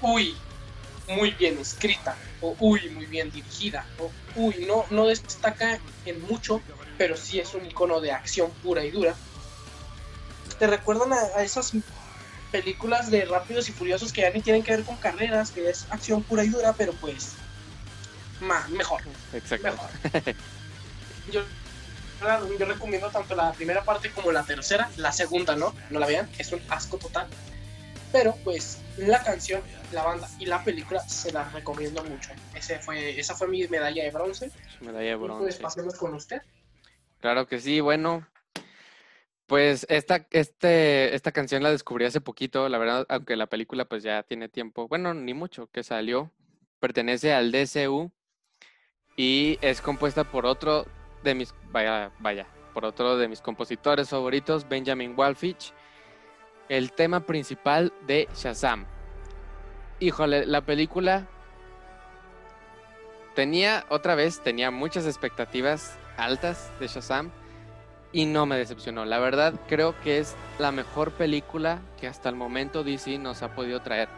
uy, muy bien escrita, o uy, muy bien dirigida, o uy, no, no destaca en mucho, pero sí es un icono de acción pura y dura. Te recuerdan a, a esas películas de Rápidos y Furiosos que ya ni tienen que ver con carreras, que es acción pura y dura, pero pues mejor. Exacto. Yo, yo recomiendo tanto la primera parte como la tercera. La segunda, ¿no? No la vean, es un asco total. Pero pues la canción, la banda y la película se las recomiendo mucho. Ese fue, esa fue mi medalla de bronce. Medalla de bronce. pues pasemos con usted. Claro que sí, bueno. Pues esta, este, esta canción la descubrí hace poquito, la verdad, aunque la película pues ya tiene tiempo, bueno, ni mucho que salió. Pertenece al DCU y es compuesta por otro de mis, vaya, vaya, por otro de mis compositores favoritos, Benjamin Walfich, el tema principal de Shazam. Híjole, la película tenía, otra vez, tenía muchas expectativas altas de Shazam y no me decepcionó. La verdad, creo que es la mejor película que hasta el momento DC nos ha podido traer.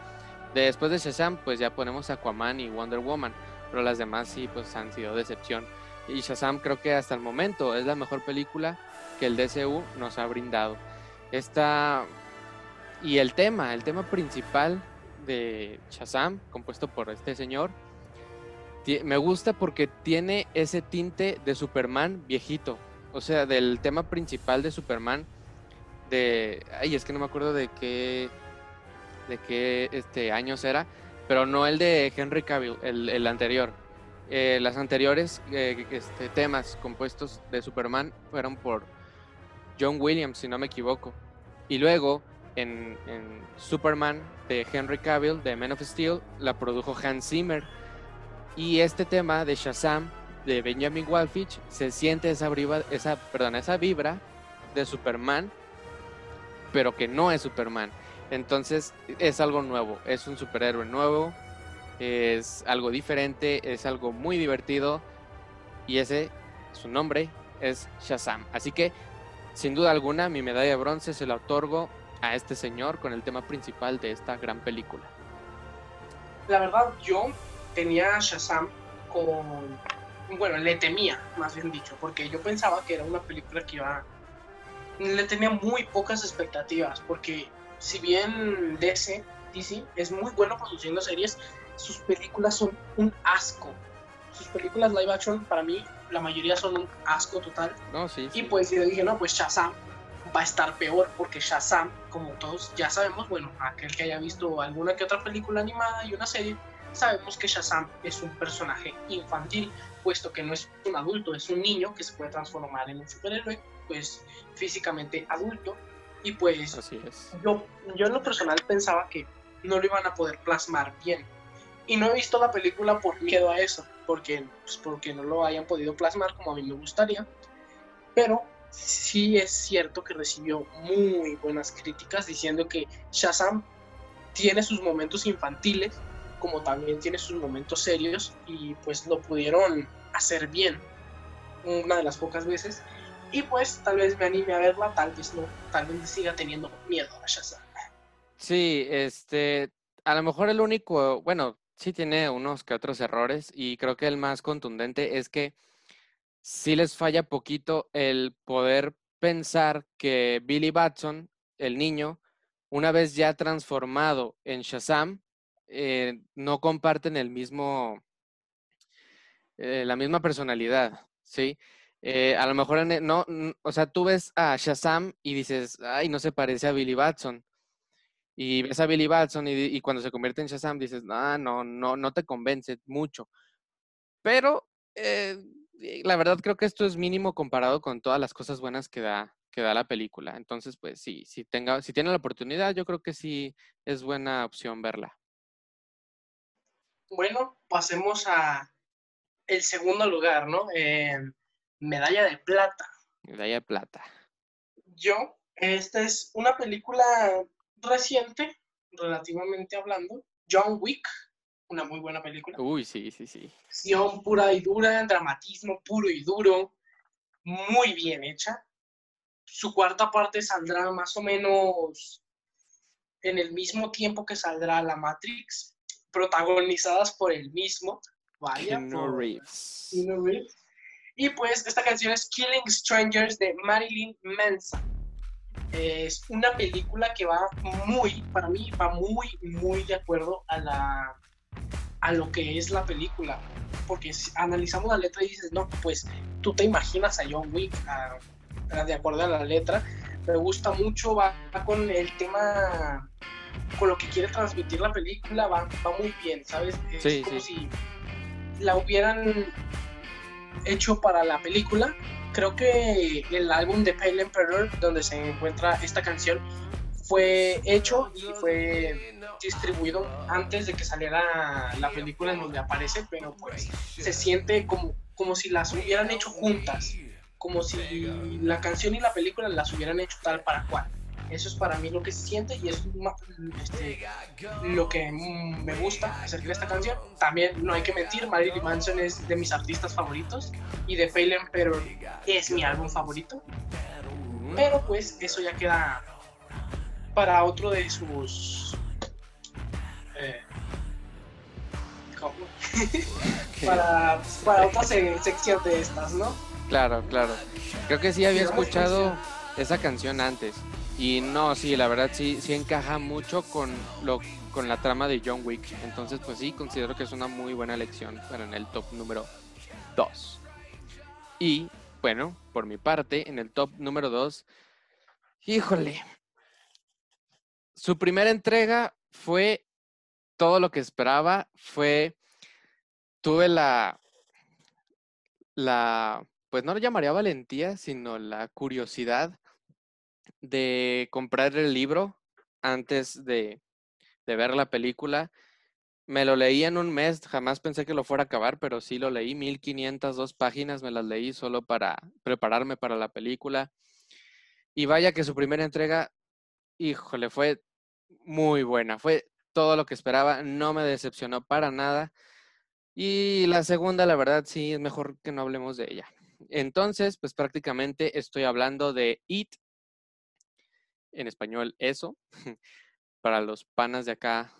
Después de Shazam, pues ya ponemos Aquaman y Wonder Woman, pero las demás sí, pues han sido decepción. Y Shazam creo que hasta el momento es la mejor película que el DCU nos ha brindado. Esta y el tema, el tema principal de Shazam, compuesto por este señor, me gusta porque tiene ese tinte de Superman viejito. O sea, del tema principal de Superman. De. Ay, es que no me acuerdo de qué. de qué este, años era. Pero no el de Henry Cavill, el, anterior. Eh, las anteriores eh, este, temas compuestos de Superman fueron por John Williams, si no me equivoco. Y luego, en, en Superman de Henry Cavill, de Man of Steel, la produjo Hans Zimmer y este tema de Shazam de Benjamin Walfich se siente esa, vibra, esa, perdón, esa vibra de Superman, pero que no es Superman. Entonces es algo nuevo, es un superhéroe nuevo, es algo diferente, es algo muy divertido y ese, su nombre es Shazam. Así que, sin duda alguna, mi medalla de bronce se la otorgo a este señor con el tema principal de esta gran película. La verdad, yo tenía Shazam con... Bueno, le temía, más bien dicho, porque yo pensaba que era una película que iba... Le tenía muy pocas expectativas, porque si bien DC, DC es muy bueno produciendo series, sus películas son un asco. Sus películas live action, para mí, la mayoría son un asco total. No, sí, Y pues yo dije, no, pues Shazam va a estar peor, porque Shazam, como todos ya sabemos, bueno, aquel que haya visto alguna que otra película animada y una serie, sabemos que Shazam es un personaje infantil, puesto que no es un adulto, es un niño que se puede transformar en un superhéroe, pues físicamente adulto. Y pues Así es. Yo, yo en lo personal pensaba que no lo iban a poder plasmar bien. Y no he visto la película por miedo a eso, porque, pues, porque no lo hayan podido plasmar como a mí me gustaría. Pero sí es cierto que recibió muy buenas críticas diciendo que Shazam tiene sus momentos infantiles, como también tiene sus momentos serios y pues lo pudieron hacer bien una de las pocas veces y pues tal vez me anime a verla, tal vez no, tal vez siga teniendo miedo a Shazam. Sí, este, a lo mejor el único, bueno, sí tiene unos que otros errores y creo que el más contundente es que sí les falla poquito el poder pensar que Billy Batson, el niño, una vez ya transformado en Shazam, eh, no comparten el mismo, eh, la misma personalidad, ¿sí? Eh, a lo mejor, e, no, o sea, tú ves a Shazam y dices, ay, no se parece a Billy Batson. Y ves a Billy Batson y, cuando se convierte en Shazam dices, ah, no, no, no te convence mucho. Pero la verdad creo que esto es mínimo comparado con todas las cosas buenas que da, que da la película. Entonces, pues sí, si tenga, si tiene la oportunidad, yo creo que sí es buena opción verla. Bueno, pasemos a el segundo lugar, ¿no? Medalla de plata. Medalla de plata. Yo, esta es una película reciente, relativamente hablando. John Wick, una muy buena película. Uy, sí, sí, sí. Acción pura y dura, dramatismo puro y duro, muy bien hecha. Su cuarta parte saldrá más o menos en el mismo tiempo que saldrá La Matrix, protagonizadas por el mismo, vaya, Reeves. Y pues esta canción es Killing Strangers de Marilyn Manson. Es una película que va muy, para mí, va muy, muy de acuerdo a la a lo que es la película. Porque si analizamos la letra y dices, no, pues tú te imaginas a John Wick de acuerdo a la letra. Me gusta mucho, va con el tema con lo que quiere transmitir la película va, va muy bien, ¿sabes? Es como si la hubieran hecho para la película. Creo que el álbum de Pale Emperor, donde se encuentra esta canción, fue hecho y fue distribuido antes de que saliera la película en donde aparece, pero pues se siente como, como si las hubieran hecho juntas, como si la canción y la película las hubieran hecho tal para cual. Eso es para mí lo que se siente y es este, lo que me gusta acerca de esta canción. También no hay que mentir, Marilyn Manson es de mis artistas favoritos y The Pale Emperor es mi álbum favorito. Pero pues eso ya queda para otro de sus... Eh, para, para otra sección de estas, ¿no? Claro, claro. Creo que sí había escuchado esa canción antes. Y no, sí, la verdad sí, sí encaja mucho con lo con la trama de John Wick. Entonces, pues sí, considero que es una muy buena elección para en el top número 2. Y bueno, por mi parte, en el top número 2, híjole, su primera entrega fue todo lo que esperaba, fue, tuve la, la, pues no lo llamaría valentía, sino la curiosidad de comprar el libro antes de, de ver la película. Me lo leí en un mes, jamás pensé que lo fuera a acabar, pero sí lo leí, 1502 páginas me las leí solo para prepararme para la película. Y vaya que su primera entrega, híjole, fue muy buena, fue todo lo que esperaba, no me decepcionó para nada. Y la segunda, la verdad, sí, es mejor que no hablemos de ella. Entonces, pues prácticamente estoy hablando de It, en español eso, para los panas de acá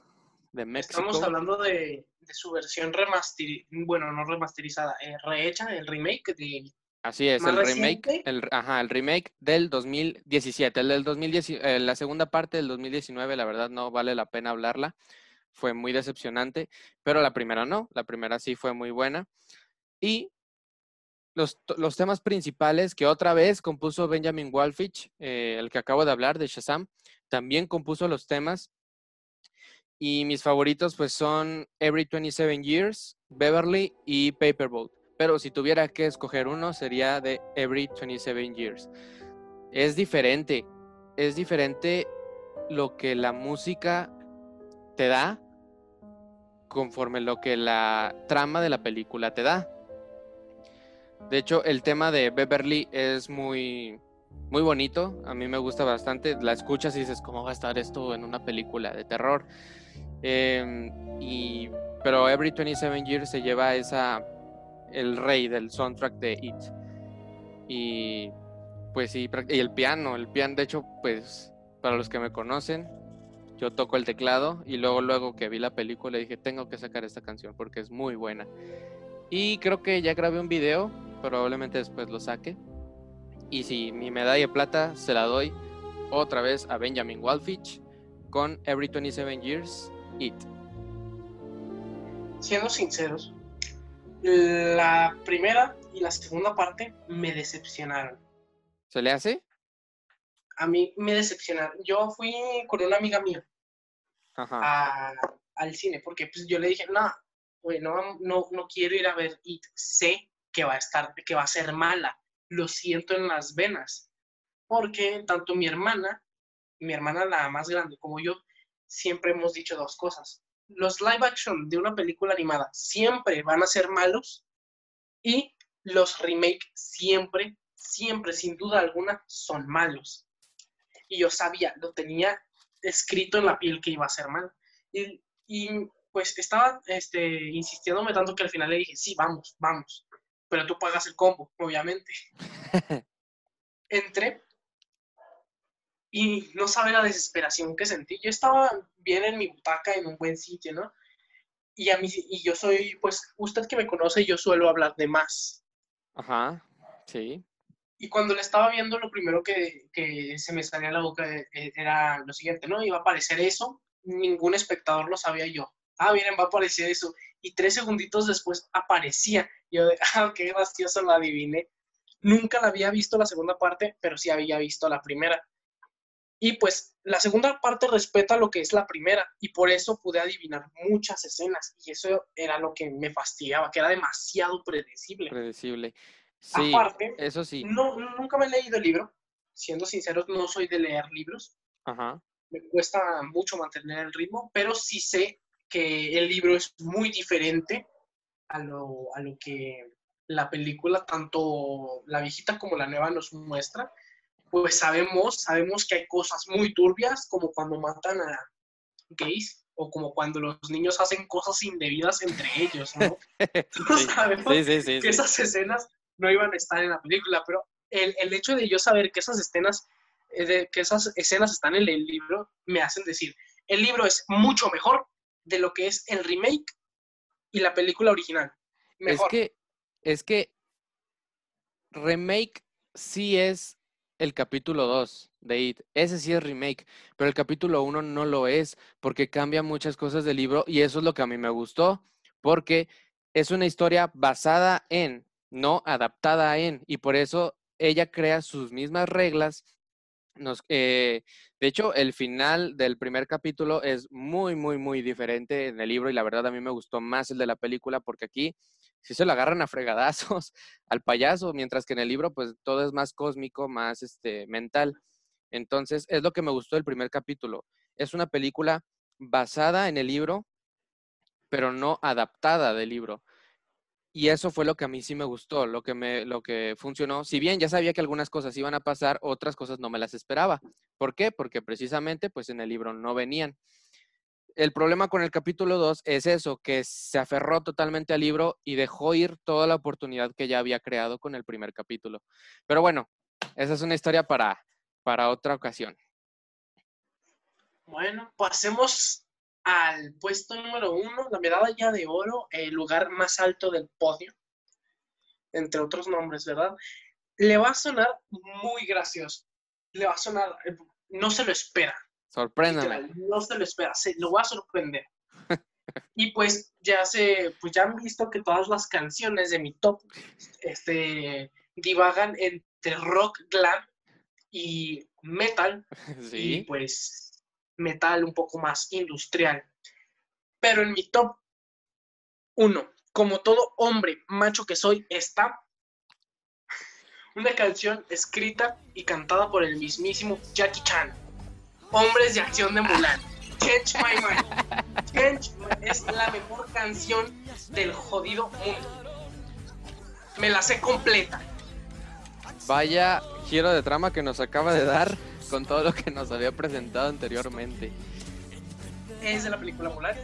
de México. Estamos hablando de, su versión remasterizada, bueno, no remasterizada, eh, rehecha, el remake de... Así es, el remake, el, ajá, el remake del 2017, el del 2010, eh, la segunda parte del 2019, la verdad no vale la pena hablarla, fue muy decepcionante, pero la primera no, la primera sí fue muy buena. Y los, temas principales que otra vez compuso Benjamin Wolfich, eh, el que acabo de hablar de Shazam, también compuso los temas. Y mis favoritos pues son Every 27 Years, Beverly y Paperboat. Pero si tuviera que escoger uno sería de Every 27 Years. Es diferente, es diferente lo que la música te da conforme lo que la trama de la película te da. De hecho, el tema de Beverly es muy, muy bonito. A mí me gusta bastante. La escuchas y dices, ¿cómo va a estar esto en una película de terror? Em, y, pero Every 27 Years se lleva esa, el rey del soundtrack de It. Y pues y el piano, el piano, de hecho, pues para los que me conocen, yo toco el teclado y luego, luego que vi la película dije, tengo que sacar esta canción porque es muy buena. Y creo que ya grabé un video probablemente después lo saque. Y si mi medalla de plata se la doy otra vez a Benjamin Wolfich con Every 27 Years, It. Siendo sinceros, la primera y la segunda parte me decepcionaron. ¿Se le hace? A mí me decepcionaron. Yo fui con una amiga mía al cine porque pues yo le dije, no, no, no, no quiero ir a ver It. Sé que va a estar, que va a ser mala. Lo siento en las venas. Porque tanto mi hermana, mi hermana la más grande como yo, siempre hemos dicho dos cosas. Los live action de una película animada siempre van a ser malos y los remake siempre, siempre, sin duda alguna, son malos. Y yo sabía, lo tenía escrito en la piel que iba a ser mal. Y, y pues estaba este, insistiéndome tanto que al final le dije, sí, vamos, vamos pero tú pagas el combo, obviamente. Entré y no sabe la desesperación que sentí. Yo estaba bien en mi butaca, en un buen sitio, ¿no? Y a mí, y yo soy, pues, usted que me conoce, yo suelo hablar de más. Ajá, sí. Y cuando le estaba viendo, lo primero que, que se me salía a la boca eh, era lo siguiente, ¿no? Iba a aparecer eso, ningún espectador lo sabía yo. Ah, miren, va a aparecer eso y tres segunditos después aparecía. Yo de, ah, qué gracioso, lo adiviné. Nunca la había visto la segunda parte, pero sí había visto la primera. Y pues la segunda parte respeta lo que es la primera y por eso pude adivinar muchas escenas y eso era lo que me fastidiaba, que era demasiado predecible. Predecible. Sí, Aparte, eso sí. No, nunca me he leído el libro. Siendo sinceros, no soy de leer libros. Ajá. Me cuesta mucho mantener el ritmo, pero sí sé que el libro es muy diferente a lo, a lo que la película, tanto la viejita como la nueva, nos muestra, pues sabemos, sabemos que hay cosas muy turbias, como cuando matan a gays o como cuando los niños hacen cosas indebidas entre ellos, ¿no? Todos sabemos Sí, sí, sí, que sí. esas escenas no iban a estar en la película, pero el, el hecho de yo saber que esas escenas, eh, de, que esas escenas están en el libro, me hacen decir, el libro es mucho mejor de lo que es el remake y la película original. Mejor. Es que, es que remake sí es el capítulo 2 de It. Ese sí es remake, pero el capítulo 1 no lo es porque cambia muchas cosas del libro y eso es lo que a mí me gustó porque es una historia basada en, no adaptada en, y por eso ella crea sus mismas reglas. Nos, eh, de hecho, el final del primer capítulo es muy, muy, muy diferente en el libro y la verdad a mí me gustó más el de la película porque aquí sí se lo agarran a fregadazos al payaso, mientras que en el libro pues todo es más cósmico, más este mental. Entonces, es lo que me gustó del primer capítulo. Es una película basada en el libro, pero no adaptada del libro. Y eso fue lo que a mí sí me gustó, lo que me lo que funcionó. Si bien ya sabía que algunas cosas iban a pasar, otras cosas no me las esperaba. ¿Por qué? Porque precisamente pues en el libro no venían el problema con el capítulo 2 es eso, que se aferró totalmente al libro y dejó ir toda la oportunidad que ya había creado con el primer capítulo. Pero bueno, esa es una historia para, para otra ocasión. Bueno, pasemos al puesto número uno, la medalla de oro, el lugar más alto del podio, entre otros nombres, ¿verdad? Le va a sonar muy gracioso. Le va a sonar, eh, no se lo espera. Sorpréndame. No se lo espera, se lo va a sorprender. y pues ya se, pues ya han visto que todas las canciones de mi top este, divagan entre rock, glam y metal, y Sí. pues metal un poco más industrial. Pero en mi top uno, como todo hombre macho que soy, está una canción escrita y cantada por el mismísimo Jackie Chan. Hombres de acción de Mulan. Change My Mind. Change es la mejor canción del jodido mundo. Me la sé completa. Vaya giro de trama que nos acaba de dar con todo lo que nos había presentado anteriormente. Es de la película Mulan.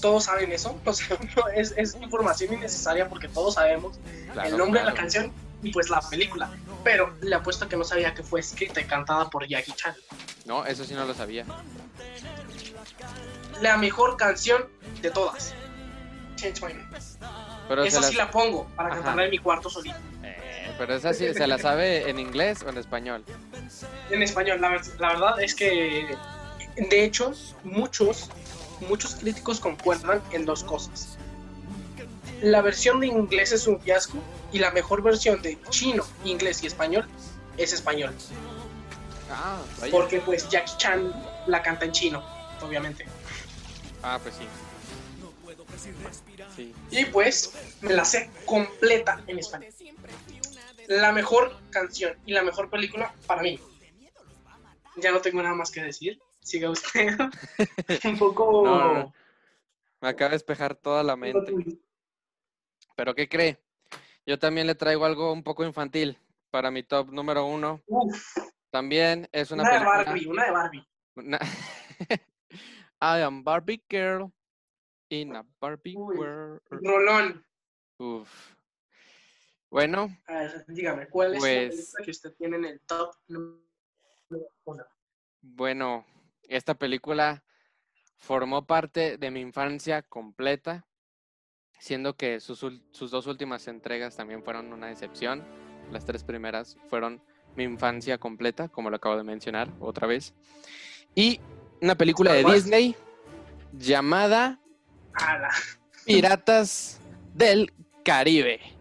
Todos saben eso. O sea, no, es, es información innecesaria porque todos sabemos Claro, el nombre de la canción y pues la película. Pero le apuesto que no sabía que fue escrita y cantada por Jackie Chan. No, eso sí no lo sabía. La mejor canción de todas. Change My Mind. Pero, Esa las- sí la pongo para Ajá. cantarla en mi cuarto solito. Pero esa sí, ¿se la sabe en inglés o en español? En español, la verdad es que, de hecho, muchos, muchos críticos concuerdan en dos cosas. La versión de inglés es un fiasco y la mejor versión de chino, inglés y español es español. Ah, vaya. Porque pues Jackie Chan la canta en chino, obviamente. Ah, pues sí. Sí. Y pues me la sé completa en español. La mejor canción y la mejor película para mí. Ya no tengo nada más que decir. Siga usted. un poco... No, no, no. Me acaba de despejar toda la mente. ¿Pero qué cree? Yo también le traigo algo un poco infantil para mi top número uno. Uf, También es una, una, de. Barbie, una de Barbie. una- I am Barbie girl in a Barbie Uy. world. Rolón. Uf. Bueno, A ver, dígame, ¿cuál es Pues- la película que usted tiene en el top número uno? bueno, esta película formó parte de mi infancia completa, siendo que sus, sus dos últimas entregas también fueron una excepción. Las tres primeras fueron mi infancia completa, como lo acabo de mencionar otra vez. Y una película de. Disney llamada. Piratas del Caribe.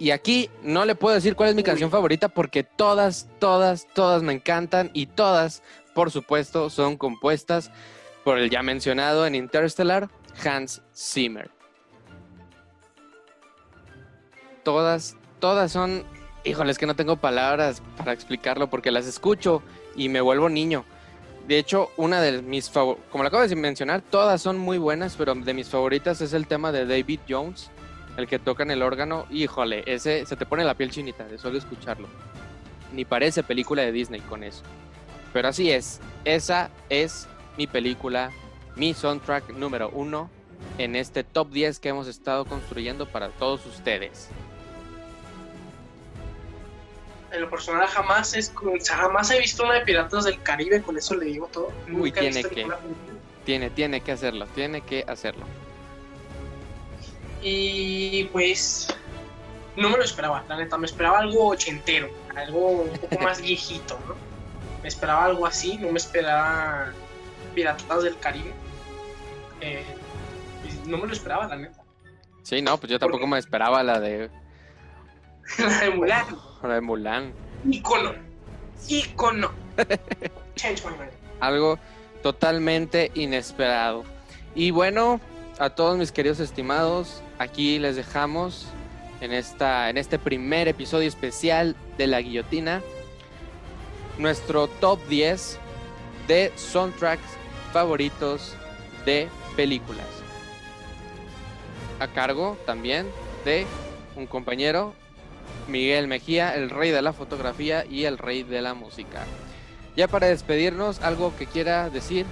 Y aquí no le puedo decir cuál es mi Uy. canción favorita porque todas, todas, todas me encantan y todas, por supuesto, son compuestas por el ya mencionado en Interstellar, Hans Zimmer. Todas, todas son, híjoles que no tengo palabras para explicarlo porque las escucho y me vuelvo niño. De hecho, una de mis favoritas, como lo acabo de mencionar, todas son muy buenas, pero de mis favoritas es el tema de David Jones, el que toca en el órgano. Híjole, ese se te pone la piel chinita de solo escucharlo. ni parece película de Disney con eso. Pero así es, esa es mi película, mi soundtrack número uno en este top 10 que hemos estado construyendo para todos ustedes. En lo personal jamás es jamás he visto una de Piratas del Caribe, con eso le digo todo. Uy, tiene que, tiene, tiene que hacerlo, tiene que hacerlo. Y pues no me lo esperaba, la neta, me esperaba algo ochentero, algo un poco más viejito, ¿no? Me esperaba algo así, no me esperaba Piratas del Caribe. Eh, pues, no me lo esperaba, la neta. Sí, no, pues yo tampoco me esperaba la de. la de Mulan. La de Mulan. Icono. Icono. Change my mind. Algo totalmente inesperado. Y bueno, a todos mis queridos estimados, aquí les dejamos en, esta, en este primer episodio especial de La Guillotina nuestro top 10 de soundtracks favoritos de películas. A cargo también de un compañero, Miguel Mejía, el rey de la fotografía y el rey de la música. Ya para despedirnos, algo que quiera decir.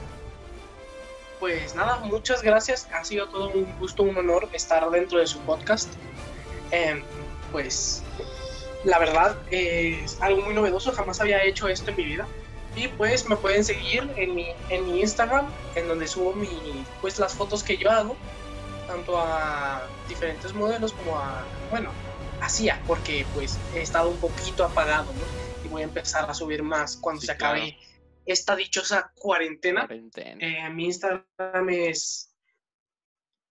Pues nada, muchas gracias. Ha sido todo un gusto, un honor estar dentro de su podcast. Em, pues la verdad es algo muy novedoso, jamás había hecho esto en mi vida. Y pues me pueden seguir en mi, en mi Instagram, en donde subo mi, pues las fotos que yo hago, tanto a diferentes modelos como a, bueno, hacía, porque pues he estado un poquito apagado, ¿no? Y voy a empezar a subir más cuando se acabe esta dichosa cuarentena. Eh, mi Instagram es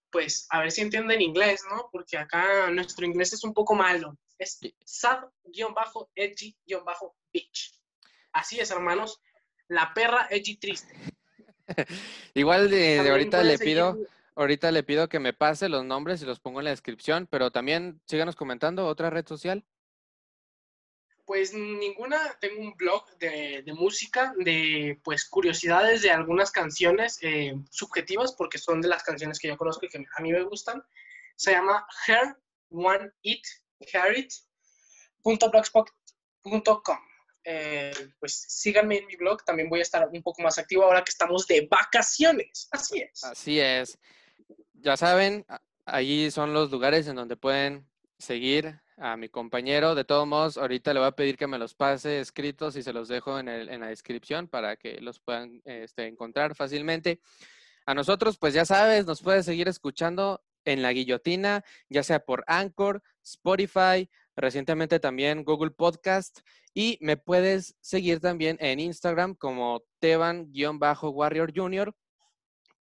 pues a ver si entienden inglés, ¿no? Porque acá nuestro inglés es un poco malo. Es sad-edgy-bitch. Así es, hermanos. La perra edgy triste. Igual de, ahorita le pido, ahorita le pido que me pase los nombres y los pongo en la descripción, pero también síganos comentando otra red social. Pues ninguna, tengo un blog de, música, de pues curiosidades de algunas canciones eh, subjetivas, porque son de las canciones que yo conozco y que a mí me gustan. Se llama Her One It, Harit.blogspot.com. Eh, pues síganme en mi blog, también voy a estar un poco más activo ahora que estamos de vacaciones. Así es. Así es. Ya saben, ahí son los lugares en donde pueden seguir a mi compañero. De todos modos, ahorita le voy a pedir que me los pase escritos y se los dejo en, el, en la descripción para que los puedan este, encontrar fácilmente. A nosotros, pues ya sabes, nos puedes seguir escuchando en la guillotina, ya sea por Anchor, Spotify, recientemente también Google Podcast y me puedes seguir también en Instagram como Teban-Warrior Junior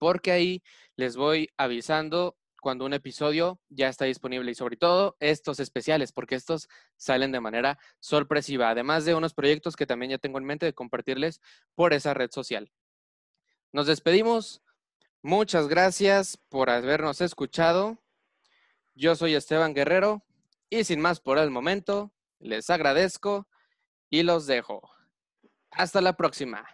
porque ahí les voy avisando cuando un episodio ya está disponible y sobre todo estos especiales, porque estos salen de manera sorpresiva, además de unos proyectos que también ya tengo en mente de compartirles por esa red social. Nos despedimos. Muchas gracias por habernos escuchado. Yo soy Esteban Guerrero y sin más por el momento, les agradezco y los dejo. Hasta la próxima.